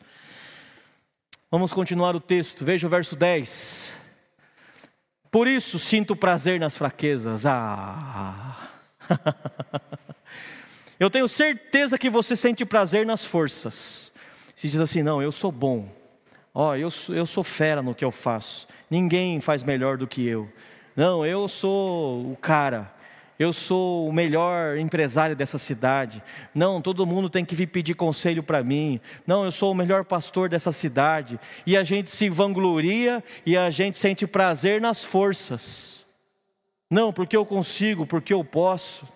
A: Vamos continuar o texto. Veja o verso 10. Por isso sinto prazer nas fraquezas. Ah. (laughs) eu tenho certeza que você sente prazer nas forças. Se diz assim, não, eu sou bom. Ó, oh, eu, eu sou fera no que eu faço. Ninguém faz melhor do que eu. Não, eu sou o cara. Eu sou o melhor empresário dessa cidade. Não, todo mundo tem que vir pedir conselho para mim. Não, eu sou o melhor pastor dessa cidade. E a gente se vangloria e a gente sente prazer nas forças. Não, porque eu consigo, porque eu posso.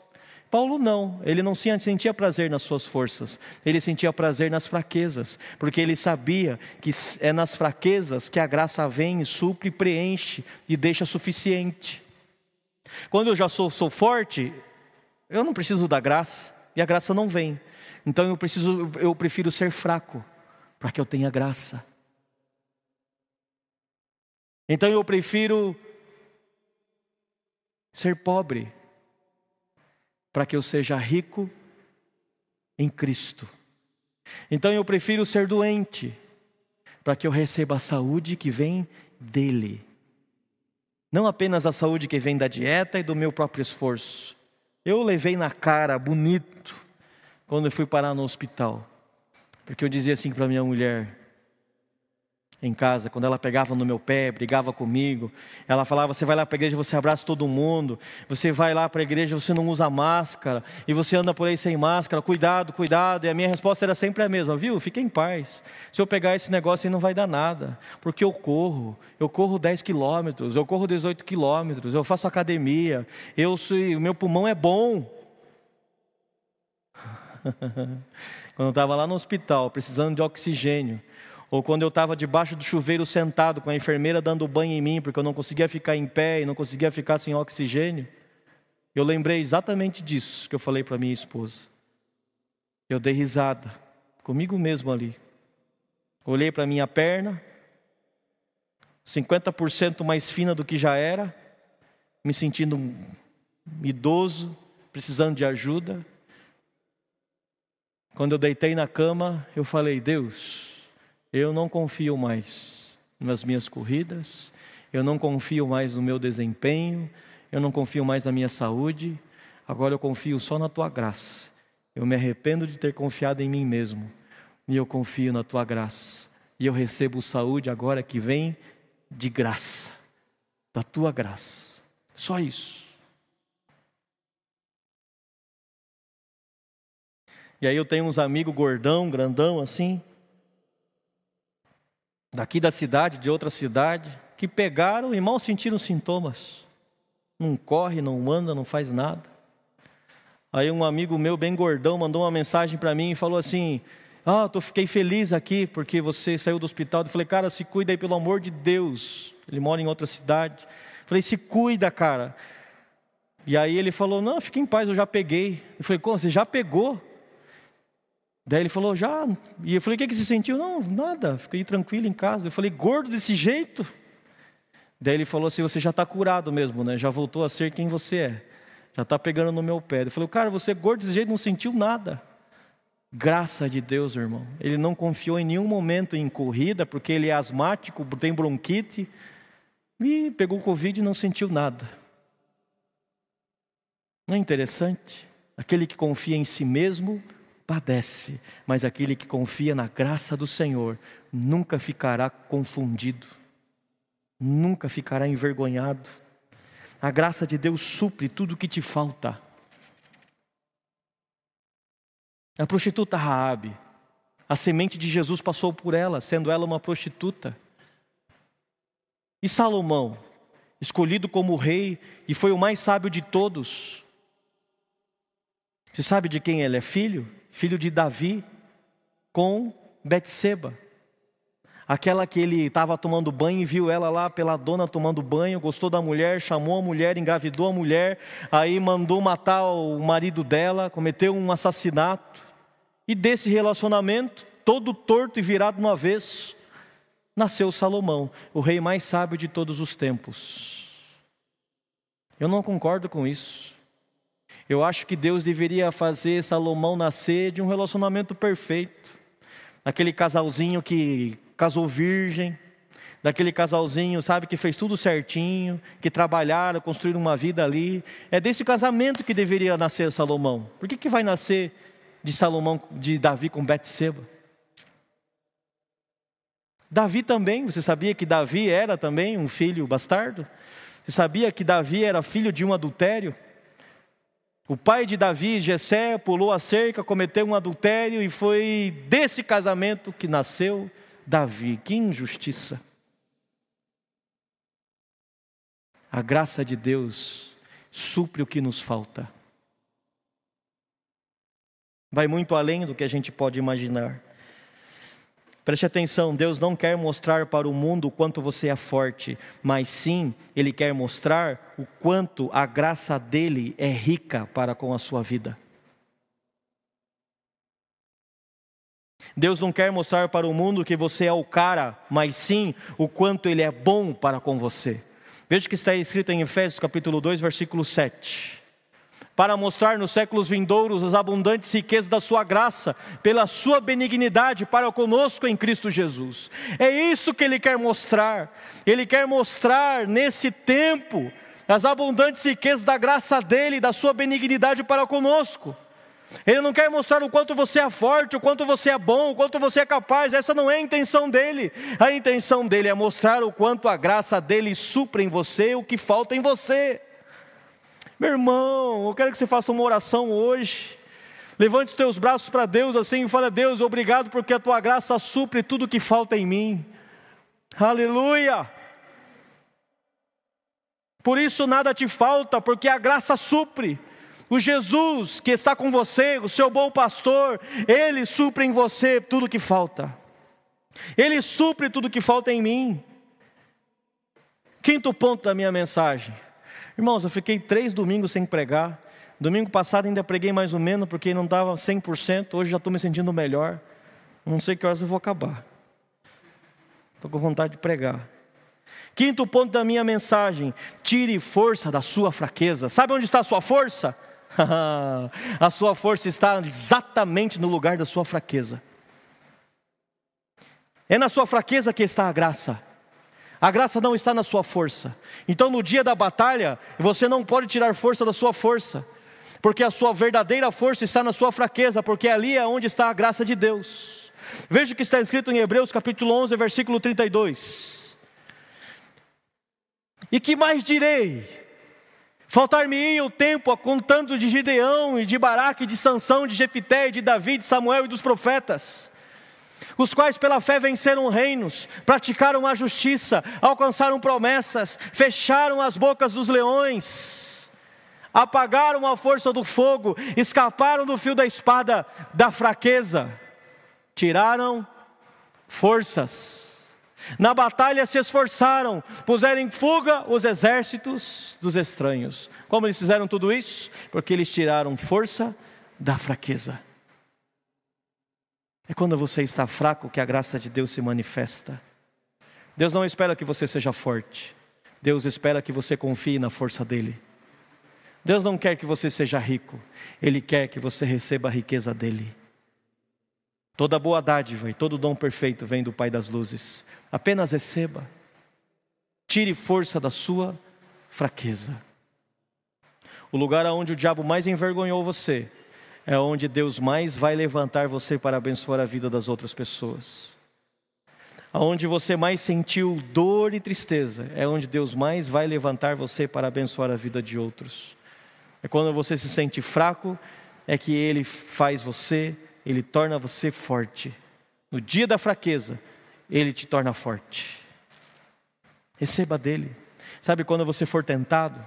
A: Paulo não, ele não sentia prazer nas suas forças, ele sentia prazer nas fraquezas, porque ele sabia que é nas fraquezas que a graça vem, supre, preenche e deixa suficiente. Quando eu já sou, sou forte, eu não preciso da graça, e a graça não vem. Então eu preciso, eu prefiro ser fraco, para que eu tenha graça. Então eu prefiro ser pobre, para que eu seja rico em Cristo. Então eu prefiro ser doente, para que eu receba a saúde que vem dEle. Não apenas a saúde que vem da dieta e do meu próprio esforço. Eu levei na cara bonito quando eu fui parar no hospital. Porque eu dizia assim para minha mulher: em casa, quando ela pegava no meu pé, brigava comigo, ela falava: Você vai lá para a igreja, você abraça todo mundo, você vai lá para a igreja, você não usa máscara, e você anda por aí sem máscara, cuidado, cuidado. E a minha resposta era sempre a mesma: Viu, fique em paz. Se eu pegar esse negócio aí não vai dar nada, porque eu corro, eu corro 10 quilômetros, eu corro 18 quilômetros, eu faço academia, eu sou, o meu pulmão é bom. (laughs) quando eu estava lá no hospital, precisando de oxigênio, ou quando eu estava debaixo do chuveiro sentado com a enfermeira dando banho em mim, porque eu não conseguia ficar em pé e não conseguia ficar sem oxigênio, eu lembrei exatamente disso que eu falei para minha esposa. Eu dei risada, comigo mesmo ali. Olhei para minha perna, 50% mais fina do que já era, me sentindo um idoso, precisando de ajuda. Quando eu deitei na cama, eu falei: Deus, eu não confio mais nas minhas corridas, eu não confio mais no meu desempenho, eu não confio mais na minha saúde, agora eu confio só na tua graça. Eu me arrependo de ter confiado em mim mesmo, e eu confio na tua graça. E eu recebo saúde agora que vem de graça, da tua graça. Só isso. E aí eu tenho uns amigos gordão, grandão assim, daqui da cidade, de outra cidade, que pegaram e mal sentiram sintomas. Não corre, não anda, não faz nada. Aí um amigo meu, bem gordão, mandou uma mensagem para mim e falou assim: Ah, eu fiquei feliz aqui porque você saiu do hospital. Eu falei, cara, se cuida aí, pelo amor de Deus. Ele mora em outra cidade. Eu falei, se cuida, cara. E aí ele falou: Não, fique em paz, eu já peguei. Eu falei, como? Você já pegou? Daí ele falou, já. E eu falei, o que, que você sentiu? Não, nada, fiquei tranquilo em casa. Eu falei, gordo desse jeito? Daí ele falou assim: você já está curado mesmo, né? Já voltou a ser quem você é. Já está pegando no meu pé. Eu falei, cara, você é gordo desse jeito, não sentiu nada. Graça de Deus, irmão. Ele não confiou em nenhum momento em corrida, porque ele é asmático, tem bronquite. E pegou Covid e não sentiu nada. Não é interessante? Aquele que confia em si mesmo padece, mas aquele que confia na graça do Senhor nunca ficará confundido, nunca ficará envergonhado. A graça de Deus supre tudo o que te falta. A prostituta Raabe, a semente de Jesus passou por ela, sendo ela uma prostituta. E Salomão, escolhido como rei e foi o mais sábio de todos. Você sabe de quem ele é filho? Filho de Davi com Betseba. Aquela que ele estava tomando banho e viu ela lá pela dona tomando banho, gostou da mulher, chamou a mulher, engravidou a mulher, aí mandou matar o marido dela, cometeu um assassinato. E desse relacionamento, todo torto e virado no avesso, nasceu Salomão, o rei mais sábio de todos os tempos. Eu não concordo com isso. Eu acho que Deus deveria fazer Salomão nascer de um relacionamento perfeito. Aquele casalzinho que casou virgem, daquele casalzinho, sabe, que fez tudo certinho, que trabalharam, construíram uma vida ali. É desse casamento que deveria nascer Salomão. Por que, que vai nascer de Salomão, de Davi com Betseba? Davi também, você sabia que Davi era também um filho bastardo? Você sabia que Davi era filho de um adultério? O pai de Davi, Jessé, pulou a cerca, cometeu um adultério e foi desse casamento que nasceu Davi. Que injustiça! A graça de Deus supre o que nos falta. Vai muito além do que a gente pode imaginar. Preste atenção, Deus não quer mostrar para o mundo o quanto você é forte, mas sim, Ele quer mostrar o quanto a graça dele é rica para com a sua vida. Deus não quer mostrar para o mundo que você é o cara, mas sim o quanto Ele é bom para com você. Veja que está escrito em Efésios capítulo 2, versículo 7 para mostrar nos séculos vindouros as abundantes riquezas da sua graça, pela sua benignidade para conosco em Cristo Jesus. É isso que ele quer mostrar. Ele quer mostrar nesse tempo as abundantes riquezas da graça dele, da sua benignidade para conosco. Ele não quer mostrar o quanto você é forte, o quanto você é bom, o quanto você é capaz, essa não é a intenção dele. A intenção dele é mostrar o quanto a graça dele supre em você o que falta em você. Meu irmão, eu quero que você faça uma oração hoje. Levante os teus braços para Deus assim e fale: Deus, obrigado porque a tua graça supre tudo que falta em mim. Aleluia! Por isso nada te falta, porque a graça supre. O Jesus que está com você, o seu bom pastor, ele supre em você tudo que falta. Ele supre tudo que falta em mim. Quinto ponto da minha mensagem. Irmãos, eu fiquei três domingos sem pregar. Domingo passado ainda preguei mais ou menos, porque não estava 100%. Hoje já estou me sentindo melhor. Não sei que horas eu vou acabar. Estou com vontade de pregar. Quinto ponto da minha mensagem: tire força da sua fraqueza. Sabe onde está a sua força? (laughs) a sua força está exatamente no lugar da sua fraqueza. É na sua fraqueza que está a graça. A graça não está na sua força. Então, no dia da batalha, você não pode tirar força da sua força, porque a sua verdadeira força está na sua fraqueza, porque ali é onde está a graça de Deus. Veja o que está escrito em Hebreus capítulo 11, versículo 32. E que mais direi? Faltar-me-ia o tempo contando de Gideão e de Baraque, de Sansão, de Jefité, de Davi, de Samuel e dos profetas os quais pela fé venceram reinos, praticaram a justiça, alcançaram promessas, fecharam as bocas dos leões, apagaram a força do fogo, escaparam do fio da espada da fraqueza, tiraram forças. Na batalha se esforçaram, puseram em fuga os exércitos dos estranhos. Como eles fizeram tudo isso? Porque eles tiraram força da fraqueza. É quando você está fraco que a graça de Deus se manifesta. Deus não espera que você seja forte. Deus espera que você confie na força dele. Deus não quer que você seja rico. Ele quer que você receba a riqueza dele. Toda boa dádiva e todo dom perfeito vem do Pai das luzes. Apenas receba. Tire força da sua fraqueza. O lugar aonde o diabo mais envergonhou você é onde Deus mais vai levantar você para abençoar a vida das outras pessoas. aonde você mais sentiu dor e tristeza, é onde Deus mais vai levantar você para abençoar a vida de outros. É quando você se sente fraco, é que Ele faz você, Ele torna você forte. No dia da fraqueza, Ele te torna forte. Receba dele. Sabe quando você for tentado?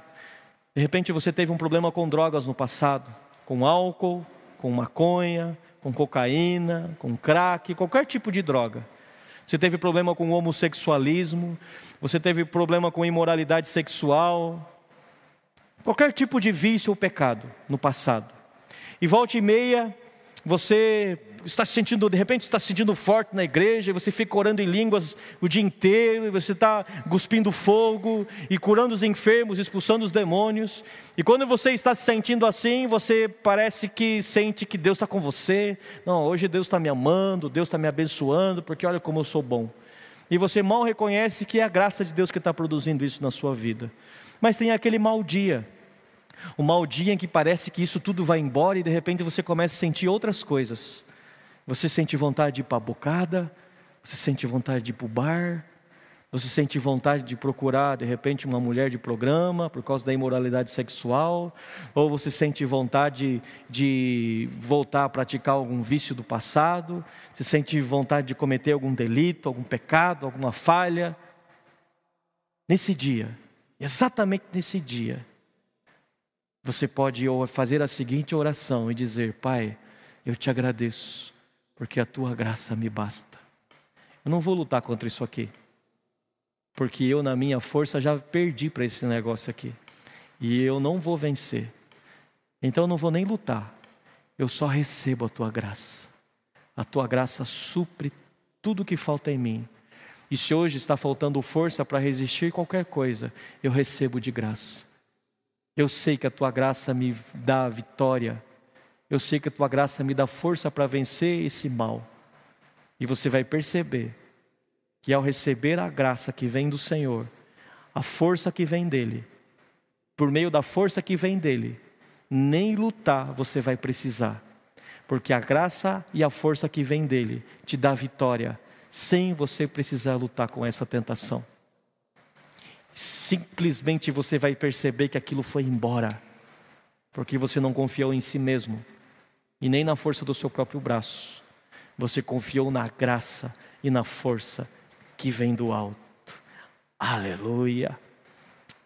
A: De repente você teve um problema com drogas no passado, com álcool, com maconha, com cocaína, com crack, qualquer tipo de droga. Você teve problema com homossexualismo, você teve problema com imoralidade sexual, qualquer tipo de vício ou pecado no passado. E volta e meia, você está se sentindo, de repente está se sentindo forte na igreja, e você fica orando em línguas o dia inteiro, e você está cuspindo fogo, e curando os enfermos, expulsando os demônios. E quando você está se sentindo assim, você parece que sente que Deus está com você. Não, hoje Deus está me amando, Deus está me abençoando, porque olha como eu sou bom. E você mal reconhece que é a graça de Deus que está produzindo isso na sua vida. Mas tem aquele mau dia. O mau dia em que parece que isso tudo vai embora e de repente você começa a sentir outras coisas. Você sente vontade de ir para a bocada, você sente vontade de ir para o bar, você sente vontade de procurar de repente uma mulher de programa por causa da imoralidade sexual, ou você sente vontade de voltar a praticar algum vício do passado, você sente vontade de cometer algum delito, algum pecado, alguma falha. Nesse dia, exatamente nesse dia, você pode fazer a seguinte oração e dizer: Pai, eu te agradeço porque a tua graça me basta. Eu não vou lutar contra isso aqui, porque eu, na minha força, já perdi para esse negócio aqui, e eu não vou vencer, então eu não vou nem lutar, eu só recebo a tua graça. A tua graça supre tudo que falta em mim. E se hoje está faltando força para resistir qualquer coisa, eu recebo de graça. Eu sei que a tua graça me dá vitória eu sei que a tua graça me dá força para vencer esse mal. E você vai perceber que ao receber a graça que vem do Senhor, a força que vem dele, por meio da força que vem dele, nem lutar você vai precisar, porque a graça e a força que vem dele te dá vitória, sem você precisar lutar com essa tentação. Simplesmente você vai perceber que aquilo foi embora, porque você não confiou em si mesmo e nem na força do seu próprio braço. Você confiou na graça e na força que vem do alto. Aleluia.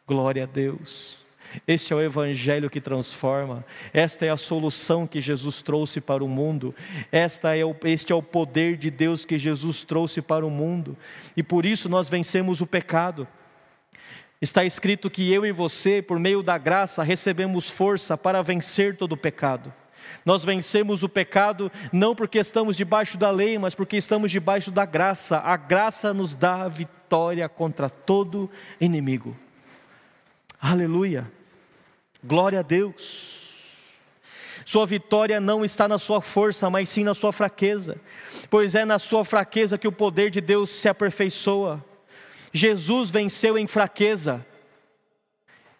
A: Glória a Deus. Este é o Evangelho que transforma, esta é a solução que Jesus trouxe para o mundo, esta é o, este é o poder de Deus que Jesus trouxe para o mundo, e por isso nós vencemos o pecado. Está escrito que eu e você, por meio da graça, recebemos força para vencer todo o pecado. Nós vencemos o pecado não porque estamos debaixo da lei, mas porque estamos debaixo da graça. A graça nos dá a vitória contra todo inimigo. Aleluia. Glória a Deus. Sua vitória não está na sua força, mas sim na sua fraqueza, pois é na sua fraqueza que o poder de Deus se aperfeiçoa. Jesus venceu em fraqueza,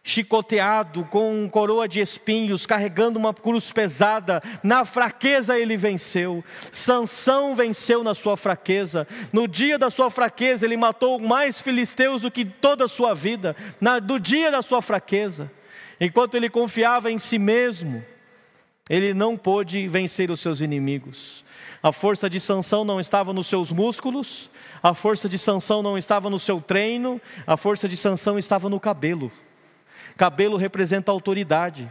A: chicoteado, com coroa de espinhos, carregando uma cruz pesada, na fraqueza ele venceu. Sansão venceu na sua fraqueza. No dia da sua fraqueza ele matou mais filisteus do que toda a sua vida, na, no dia da sua fraqueza. Enquanto ele confiava em si mesmo, ele não pôde vencer os seus inimigos. A força de Sansão não estava nos seus músculos, a força de Sansão não estava no seu treino, a força de Sansão estava no cabelo. Cabelo representa autoridade.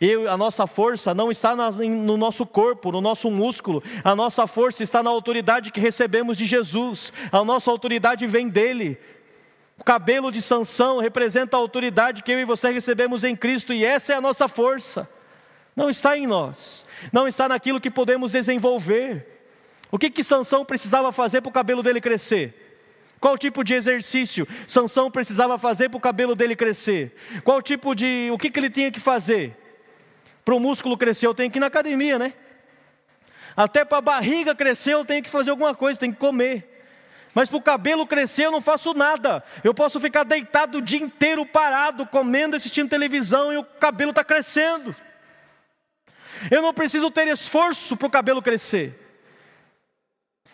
A: Eu, a nossa força não está no nosso corpo, no nosso músculo, a nossa força está na autoridade que recebemos de Jesus, a nossa autoridade vem dele. O cabelo de Sansão representa a autoridade que eu e você recebemos em Cristo, e essa é a nossa força. Não está em nós, não está naquilo que podemos desenvolver. O que que Sansão precisava fazer para o cabelo dele crescer? Qual tipo de exercício Sansão precisava fazer para o cabelo dele crescer? Qual tipo de. O que, que ele tinha que fazer? Para o músculo crescer, eu tenho que ir na academia, né? Até para a barriga crescer, eu tenho que fazer alguma coisa, tenho que comer. Mas para o cabelo crescer, eu não faço nada. Eu posso ficar deitado o dia inteiro parado, comendo, assistindo televisão, e o cabelo está crescendo. Eu não preciso ter esforço para o cabelo crescer.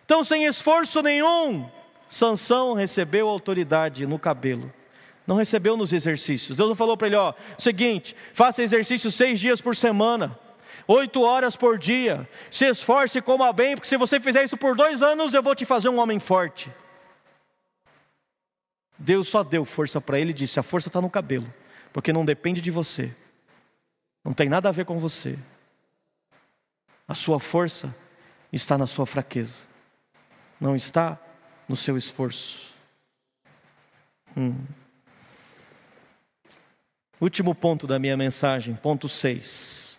A: Então, sem esforço nenhum, Sansão recebeu autoridade no cabelo. Não recebeu nos exercícios. Deus não falou para ele, ó, seguinte, faça exercício seis dias por semana, oito horas por dia, se esforce e coma bem, porque se você fizer isso por dois anos, eu vou te fazer um homem forte. Deus só deu força para ele e disse: a força está no cabelo, porque não depende de você, não tem nada a ver com você. A sua força está na sua fraqueza, não está no seu esforço. Hum. Último ponto da minha mensagem, ponto 6.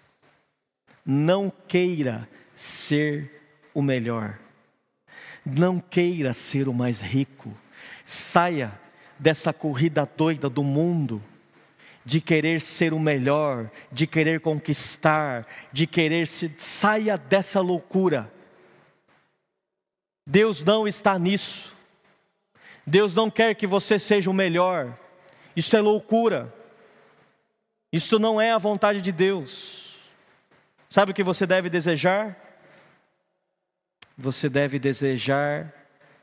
A: Não queira ser o melhor, não queira ser o mais rico, saia dessa corrida doida do mundo, de querer ser o melhor, de querer conquistar, de querer se saia dessa loucura. Deus não está nisso. Deus não quer que você seja o melhor. Isso é loucura. Isso não é a vontade de Deus. Sabe o que você deve desejar? Você deve desejar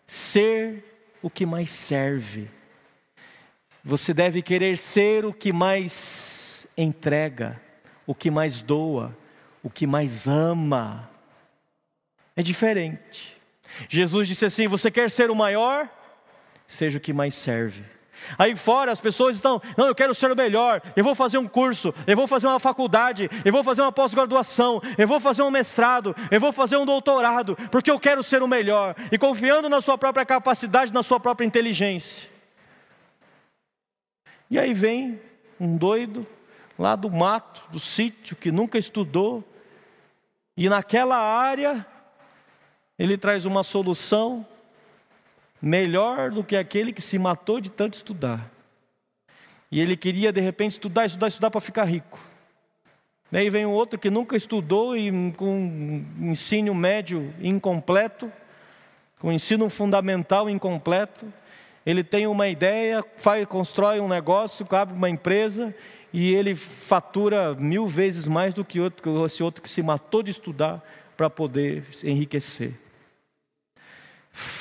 A: ser o que mais serve. Você deve querer ser o que mais entrega, o que mais doa, o que mais ama. É diferente. Jesus disse assim: Você quer ser o maior? Seja o que mais serve. Aí fora as pessoas estão, não, eu quero ser o melhor, eu vou fazer um curso, eu vou fazer uma faculdade, eu vou fazer uma pós-graduação, eu vou fazer um mestrado, eu vou fazer um doutorado, porque eu quero ser o melhor, e confiando na sua própria capacidade, na sua própria inteligência. E aí vem um doido lá do mato, do sítio, que nunca estudou, e naquela área ele traz uma solução melhor do que aquele que se matou de tanto estudar. E ele queria de repente estudar, estudar, estudar para ficar rico. Daí vem um outro que nunca estudou e com ensino médio incompleto, com ensino fundamental incompleto, ele tem uma ideia, faz, constrói um negócio, abre uma empresa e ele fatura mil vezes mais do que outro, esse outro que se matou de estudar para poder enriquecer.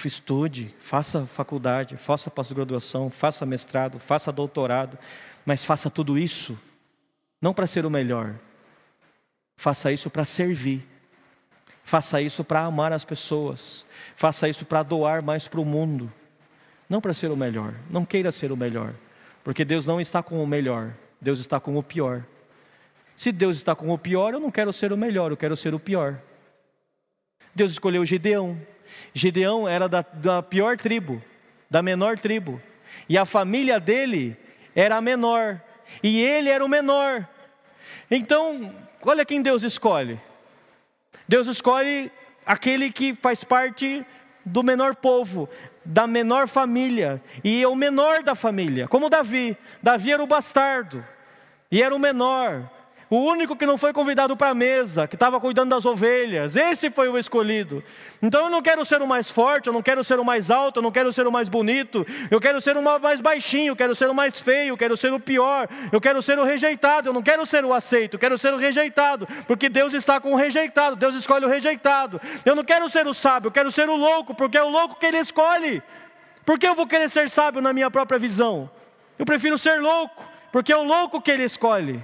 A: Estude, faça faculdade, faça pós-graduação, faça mestrado, faça doutorado, mas faça tudo isso não para ser o melhor, faça isso para servir, faça isso para amar as pessoas, faça isso para doar mais para o mundo não para ser o melhor, não queira ser o melhor, porque Deus não está com o melhor, Deus está com o pior. Se Deus está com o pior, eu não quero ser o melhor, eu quero ser o pior. Deus escolheu Gideão. Gideão era da, da pior tribo, da menor tribo, e a família dele era a menor, e ele era o menor. Então, olha quem Deus escolhe. Deus escolhe aquele que faz parte do menor povo, da menor família, e é o menor da família, como Davi. Davi era o bastardo, e era o menor, o único que não foi convidado para a mesa, que estava cuidando das ovelhas, esse foi o escolhido. Então eu não quero ser o mais forte, eu não quero ser o mais alto, eu não quero ser o mais bonito, eu quero ser o mais baixinho, eu quero ser o mais feio, eu quero ser o pior, eu quero ser o rejeitado, eu não quero ser o aceito, eu quero ser o rejeitado, porque Deus está com o rejeitado, Deus escolhe o rejeitado. Eu não quero ser o sábio, eu quero ser o louco, porque é o louco que ele escolhe. Por que eu vou querer ser sábio na minha própria visão? Eu prefiro ser louco, porque é o louco que ele escolhe.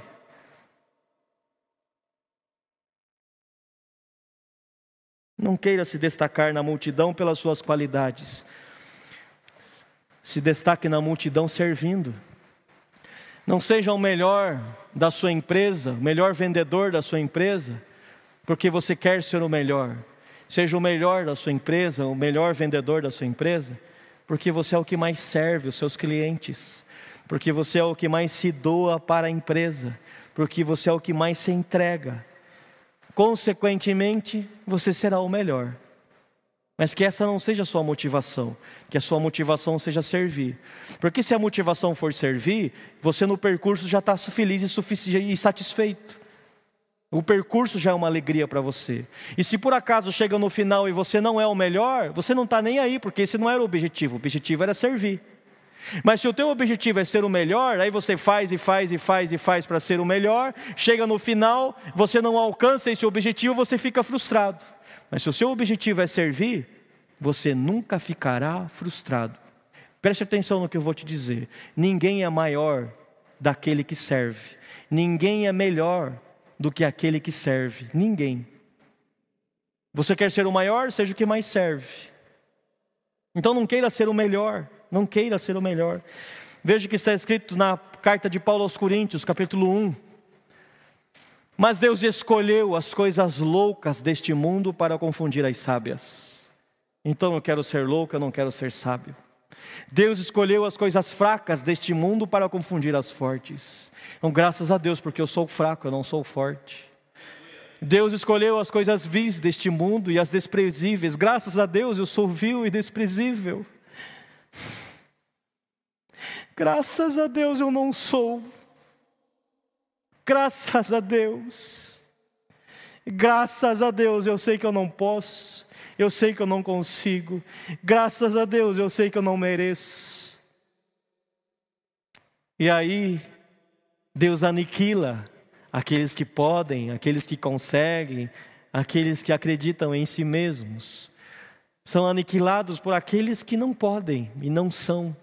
A: Não queira se destacar na multidão pelas suas qualidades. Se destaque na multidão servindo. Não seja o melhor da sua empresa, o melhor vendedor da sua empresa, porque você quer ser o melhor. Seja o melhor da sua empresa, o melhor vendedor da sua empresa, porque você é o que mais serve os seus clientes, porque você é o que mais se doa para a empresa, porque você é o que mais se entrega consequentemente, você será o melhor. Mas que essa não seja a sua motivação, que a sua motivação seja servir. Porque se a motivação for servir, você no percurso já está feliz e, e satisfeito. O percurso já é uma alegria para você. E se por acaso chega no final e você não é o melhor, você não está nem aí, porque esse não era o objetivo. O objetivo era servir. Mas se o teu objetivo é ser o melhor, aí você faz e faz e faz e faz para ser o melhor, chega no final, você não alcança esse objetivo, você fica frustrado. Mas se o seu objetivo é servir, você nunca ficará frustrado. Preste atenção no que eu vou te dizer. Ninguém é maior daquele que serve. Ninguém é melhor do que aquele que serve. Ninguém. Você quer ser o maior? Seja o que mais serve. Então não queira ser o melhor. Não queira ser o melhor. Veja que está escrito na carta de Paulo aos Coríntios, capítulo 1. Mas Deus escolheu as coisas loucas deste mundo para confundir as sábias. Então eu quero ser louco, eu não quero ser sábio. Deus escolheu as coisas fracas deste mundo para confundir as fortes. Então, graças a Deus, porque eu sou fraco, eu não sou forte. Deus escolheu as coisas vis deste mundo e as desprezíveis. Graças a Deus, eu sou vil e desprezível. Graças a Deus, eu não sou. Graças a Deus. Graças a Deus, eu sei que eu não posso. Eu sei que eu não consigo. Graças a Deus, eu sei que eu não mereço. E aí, Deus aniquila aqueles que podem, aqueles que conseguem, aqueles que acreditam em si mesmos. São aniquilados por aqueles que não podem e não são,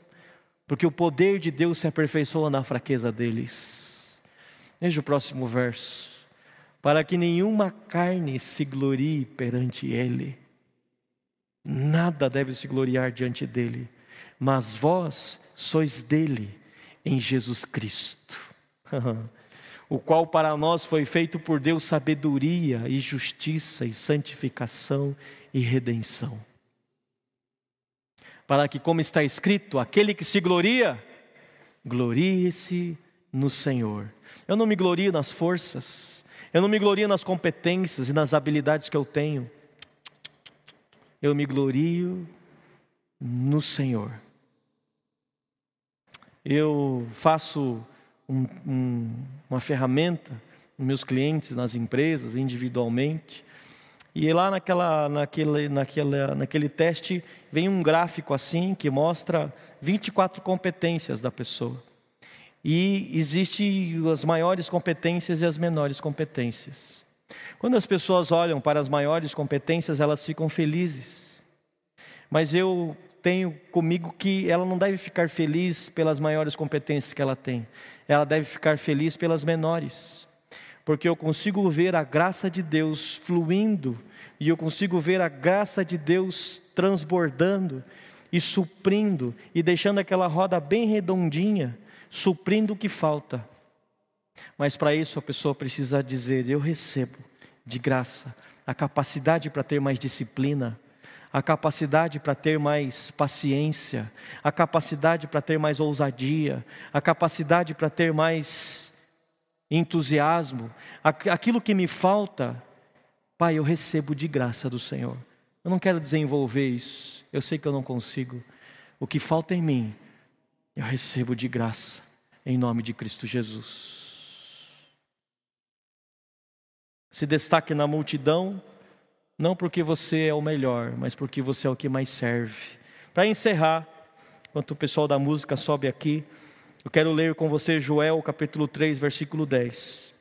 A: porque o poder de Deus se aperfeiçoa na fraqueza deles. Veja o próximo verso. Para que nenhuma carne se glorie perante Ele. Nada deve se gloriar diante dele, mas vós sois dele em Jesus Cristo, (laughs) o qual para nós foi feito por Deus sabedoria e justiça e santificação e redenção. Para que, como está escrito, aquele que se gloria, glorie-se no Senhor. Eu não me glorio nas forças, eu não me glorio nas competências e nas habilidades que eu tenho eu me glorio no Senhor. Eu faço um, um, uma ferramenta nos meus clientes, nas empresas, individualmente, e lá naquela, naquele, naquela, naquele teste vem um gráfico assim que mostra 24 competências da pessoa. E existem as maiores competências e as menores competências. Quando as pessoas olham para as maiores competências, elas ficam felizes. Mas eu tenho comigo que ela não deve ficar feliz pelas maiores competências que ela tem. Ela deve ficar feliz pelas menores. Porque eu consigo ver a graça de Deus fluindo e eu consigo ver a graça de Deus transbordando e suprindo e deixando aquela roda bem redondinha, suprindo o que falta. Mas para isso a pessoa precisa dizer: Eu recebo de graça a capacidade para ter mais disciplina, a capacidade para ter mais paciência, a capacidade para ter mais ousadia, a capacidade para ter mais entusiasmo, aquilo que me falta, Pai, eu recebo de graça do Senhor. Eu não quero desenvolver isso, eu sei que eu não consigo. O que falta em mim, eu recebo de graça, em nome de Cristo Jesus se destaque na multidão, não porque você é o melhor, mas porque você é o que mais serve. Para encerrar, enquanto o pessoal da música sobe aqui, eu quero ler com você Joel capítulo 3, versículo 10.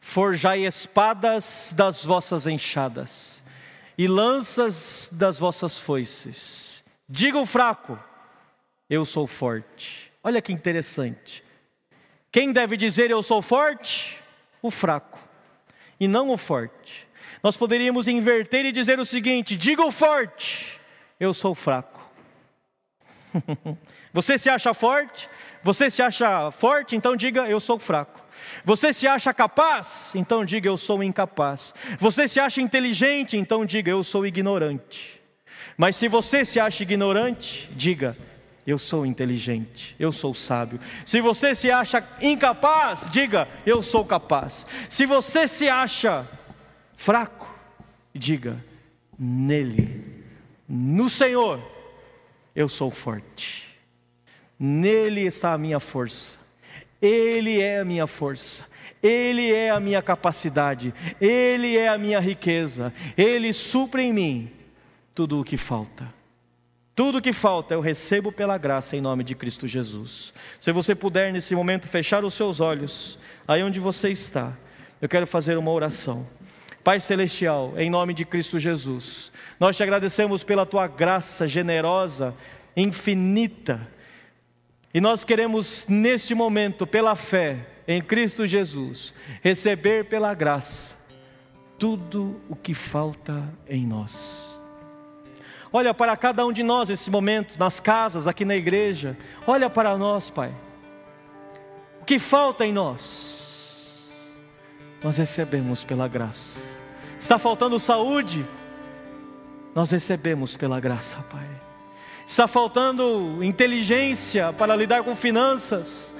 A: Forjai espadas das vossas enxadas e lanças das vossas foices. Diga o fraco, eu sou forte. Olha que interessante. Quem deve dizer eu sou forte? O fraco e não o forte. Nós poderíamos inverter e dizer o seguinte: diga o forte, eu sou fraco. (laughs) Você se acha forte? Você se acha forte? Então diga eu sou fraco. Você se acha capaz? Então diga eu sou incapaz. Você se acha inteligente? Então diga eu sou ignorante. Mas se você se acha ignorante, diga eu sou inteligente, eu sou sábio. Se você se acha incapaz, diga, eu sou capaz. Se você se acha fraco, diga, nele, no Senhor, eu sou forte. Nele está a minha força. Ele é a minha força. Ele é a minha capacidade, Ele é a minha riqueza, Ele supre em mim tudo o que falta. Tudo que falta eu recebo pela graça em nome de Cristo Jesus. Se você puder nesse momento fechar os seus olhos, aí onde você está, eu quero fazer uma oração. Pai Celestial, em nome de Cristo Jesus, nós te agradecemos pela tua graça generosa, infinita, e nós queremos, neste momento, pela fé em Cristo Jesus, receber pela graça tudo o que falta em nós. Olha para cada um de nós esse momento, nas casas, aqui na igreja, olha para nós, Pai. O que falta em nós? Nós recebemos pela graça Está faltando saúde? Nós recebemos pela graça, Pai. Está faltando inteligência para lidar com finanças?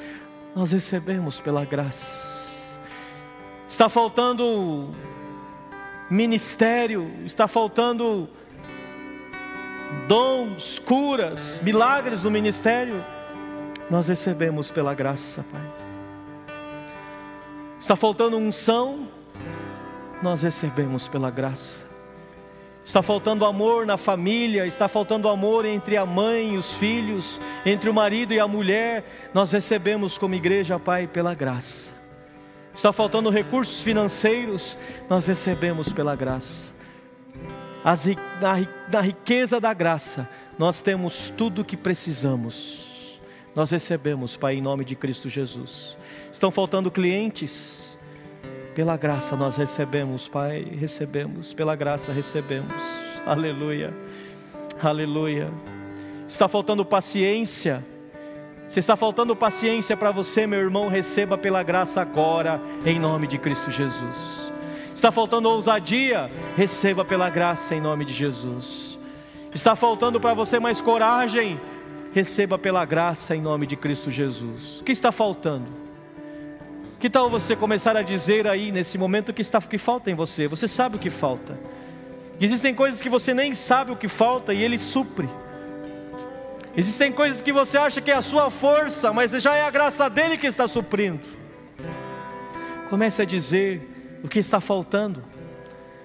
A: Nós recebemos pela graça. Está faltando ministério, está faltando dons, curas, milagres no ministério? Nós recebemos pela graça, Pai. Está faltando unção? nós recebemos pela graça. Está faltando amor na família, está faltando amor entre a mãe e os filhos, entre o marido e a mulher, nós recebemos como igreja, Pai, pela graça. Está faltando recursos financeiros, nós recebemos pela graça. As, na, na riqueza da graça, nós temos tudo o que precisamos. Nós recebemos, Pai, em nome de Cristo Jesus. Estão faltando clientes, pela graça nós recebemos, Pai, recebemos, pela graça recebemos. Aleluia. Aleluia. Está faltando paciência. Se está faltando paciência para você, meu irmão, receba pela graça agora, em nome de Cristo Jesus. Está faltando ousadia, receba pela graça em nome de Jesus. Está faltando para você mais coragem, receba pela graça em nome de Cristo Jesus. O que está faltando? Que tal você começar a dizer aí nesse momento que está que falta em você? Você sabe o que falta. Existem coisas que você nem sabe o que falta e ele supre. Existem coisas que você acha que é a sua força, mas já é a graça dele que está suprindo. Comece a dizer o que está faltando,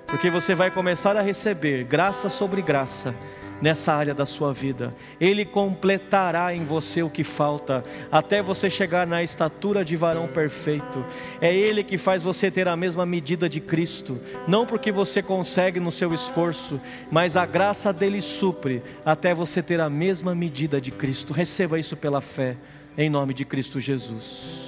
A: porque você vai começar a receber graça sobre graça nessa área da sua vida. Ele completará em você o que falta, até você chegar na estatura de varão perfeito. É Ele que faz você ter a mesma medida de Cristo, não porque você consegue no seu esforço, mas a graça dele supre até você ter a mesma medida de Cristo. Receba isso pela fé, em nome de Cristo Jesus.